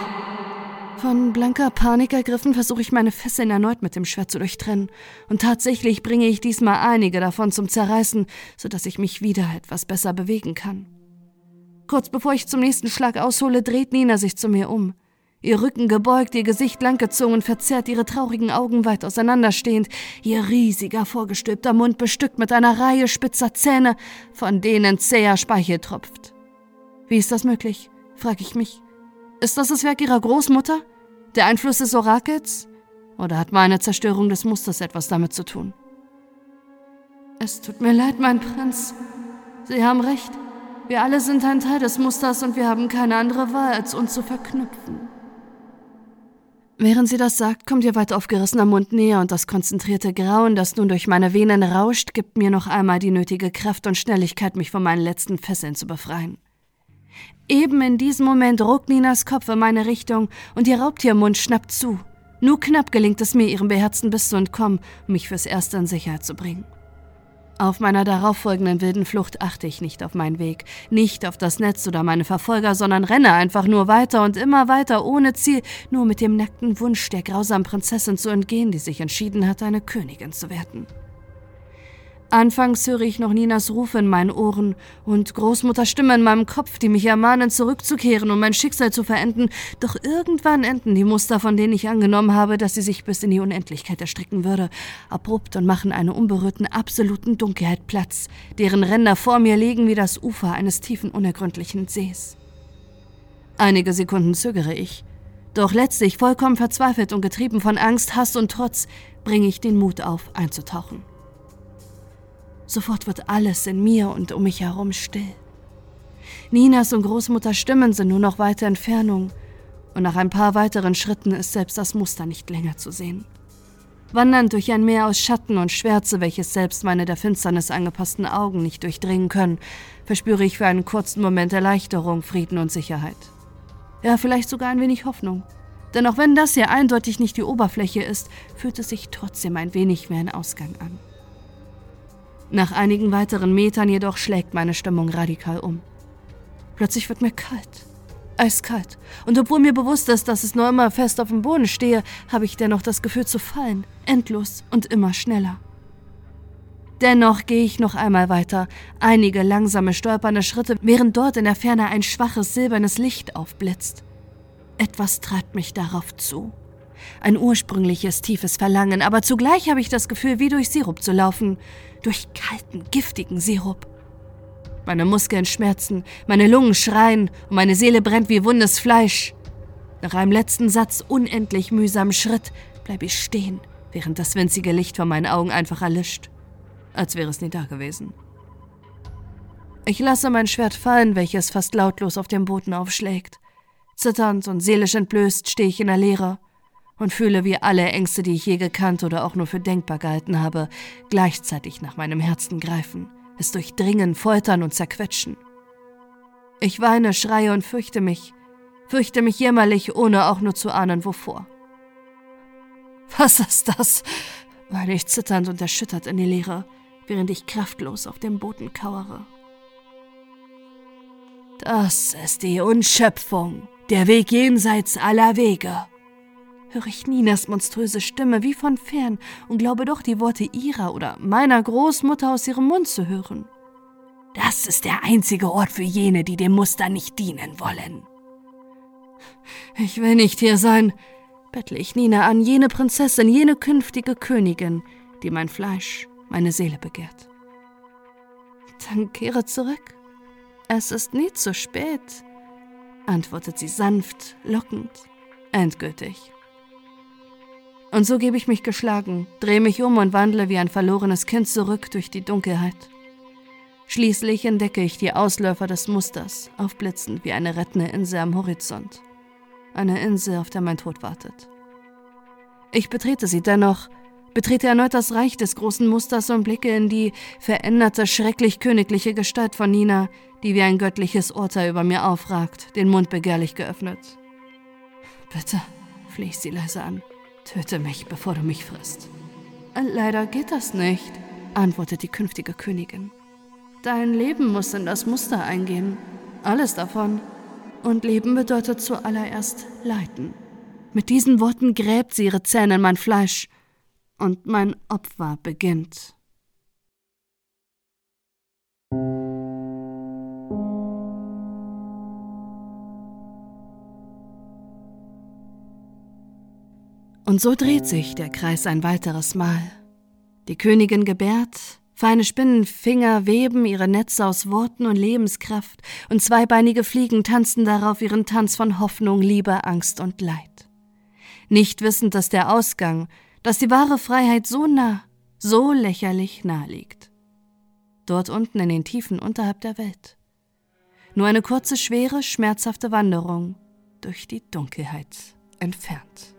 Von blanker Panik ergriffen versuche ich meine Fesseln erneut mit dem Schwert zu durchtrennen. Und tatsächlich bringe ich diesmal einige davon zum Zerreißen, sodass ich mich wieder etwas besser bewegen kann. Kurz bevor ich zum nächsten Schlag aushole, dreht Nina sich zu mir um. Ihr Rücken gebeugt, ihr Gesicht langgezogen, verzerrt, ihre traurigen Augen weit auseinanderstehend, ihr riesiger, vorgestülpter Mund bestückt mit einer Reihe spitzer Zähne, von denen zäher Speichel tropft. Wie ist das möglich? Frage ich mich. Ist das das Werk ihrer Großmutter? Der Einfluss des Orakels? Oder hat meine Zerstörung des Musters etwas damit zu tun? Es tut mir leid, mein Prinz. Sie haben recht. Wir alle sind ein Teil des Musters und wir haben keine andere Wahl, als uns zu verknüpfen. Während sie das sagt, kommt ihr weit aufgerissener Mund näher und das konzentrierte Grauen, das nun durch meine Venen rauscht, gibt mir noch einmal die nötige Kraft und Schnelligkeit, mich von meinen letzten Fesseln zu befreien. Eben in diesem Moment ruckt Ninas Kopf in meine Richtung und ihr Raubtiermund schnappt zu. Nur knapp gelingt es mir, ihrem beherzten Biss zu entkommen, um mich fürs Erste in Sicherheit zu bringen. Auf meiner darauffolgenden wilden Flucht achte ich nicht auf meinen Weg, nicht auf das Netz oder meine Verfolger, sondern renne einfach nur weiter und immer weiter ohne Ziel, nur mit dem nackten Wunsch der grausamen Prinzessin zu entgehen, die sich entschieden hat, eine Königin zu werden. Anfangs höre ich noch Ninas Ruf in meinen Ohren und Großmutters Stimme in meinem Kopf, die mich ermahnen, zurückzukehren und mein Schicksal zu verenden. Doch irgendwann enden die Muster, von denen ich angenommen habe, dass sie sich bis in die Unendlichkeit erstrecken würde, abrupt und machen einer unberührten, absoluten Dunkelheit Platz, deren Ränder vor mir liegen wie das Ufer eines tiefen, unergründlichen Sees. Einige Sekunden zögere ich. Doch letztlich, vollkommen verzweifelt und getrieben von Angst, Hass und Trotz, bringe ich den Mut auf, einzutauchen. Sofort wird alles in mir und um mich herum still. Ninas und Großmutters Stimmen sind nur noch weite Entfernung, und nach ein paar weiteren Schritten ist selbst das Muster nicht länger zu sehen. Wandernd durch ein Meer aus Schatten und Schwärze, welches selbst meine der Finsternis angepassten Augen nicht durchdringen können, verspüre ich für einen kurzen Moment Erleichterung, Frieden und Sicherheit. Ja, vielleicht sogar ein wenig Hoffnung. Denn auch wenn das hier eindeutig nicht die Oberfläche ist, fühlt es sich trotzdem ein wenig wie ein Ausgang an. Nach einigen weiteren Metern jedoch schlägt meine Stimmung radikal um. Plötzlich wird mir kalt. Eiskalt. Und obwohl mir bewusst ist, dass es nur immer fest auf dem Boden stehe, habe ich dennoch das Gefühl zu fallen. Endlos und immer schneller. Dennoch gehe ich noch einmal weiter, einige langsame, stolpernde Schritte, während dort in der Ferne ein schwaches silbernes Licht aufblitzt. Etwas treibt mich darauf zu. Ein ursprüngliches, tiefes Verlangen, aber zugleich habe ich das Gefühl, wie durch Sirup zu laufen. Durch kalten, giftigen Sirup. Meine Muskeln schmerzen, meine Lungen schreien und meine Seele brennt wie wundes Fleisch. Nach einem letzten Satz unendlich mühsamen Schritt bleibe ich stehen, während das winzige Licht vor meinen Augen einfach erlischt, als wäre es nie da gewesen. Ich lasse mein Schwert fallen, welches fast lautlos auf dem Boden aufschlägt. Zitternd und seelisch entblößt stehe ich in der Leere und fühle, wie alle Ängste, die ich je gekannt oder auch nur für denkbar gehalten habe, gleichzeitig nach meinem Herzen greifen, es durchdringen, foltern und zerquetschen. Ich weine, schreie und fürchte mich, fürchte mich jämmerlich, ohne auch nur zu ahnen, wovor. Was ist das? weine ich zitternd und erschüttert in die Leere, während ich kraftlos auf dem Boden kauere. Das ist die Unschöpfung, der Weg jenseits aller Wege, höre ich Ninas monströse Stimme wie von fern und glaube doch die Worte ihrer oder meiner Großmutter aus ihrem Mund zu hören. Das ist der einzige Ort für jene, die dem Muster nicht dienen wollen. Ich will nicht hier sein, bettle ich Nina an, jene Prinzessin, jene künftige Königin, die mein Fleisch, meine Seele begehrt. Dann kehre zurück. Es ist nie zu spät, antwortet sie sanft, lockend, endgültig. Und so gebe ich mich geschlagen, drehe mich um und wandle wie ein verlorenes Kind zurück durch die Dunkelheit. Schließlich entdecke ich die Ausläufer des Musters, aufblitzend wie eine rettende Insel am Horizont. Eine Insel, auf der mein Tod wartet. Ich betrete sie dennoch, betrete erneut das Reich des großen Musters und blicke in die veränderte, schrecklich königliche Gestalt von Nina, die wie ein göttliches Urteil über mir aufragt, den Mund begehrlich geöffnet. Bitte, flehe ich sie leise an, töte mich, bevor du mich frisst. Leider geht das nicht, antwortet die künftige Königin. Dein Leben muss in das Muster eingehen, alles davon. Und Leben bedeutet zuallererst Leiden. Mit diesen Worten gräbt sie ihre Zähne in mein Fleisch und mein Opfer beginnt. Und so dreht sich der Kreis ein weiteres Mal. Die Königin gebärt, Feine Spinnenfinger weben ihre Netze aus Worten und Lebenskraft, und zweibeinige Fliegen tanzen darauf ihren Tanz von Hoffnung, Liebe, Angst und Leid. Nicht wissend, dass der Ausgang, dass die wahre Freiheit so nah, so lächerlich nah liegt. Dort unten in den Tiefen unterhalb der Welt. Nur eine kurze, schwere, schmerzhafte Wanderung durch die Dunkelheit entfernt.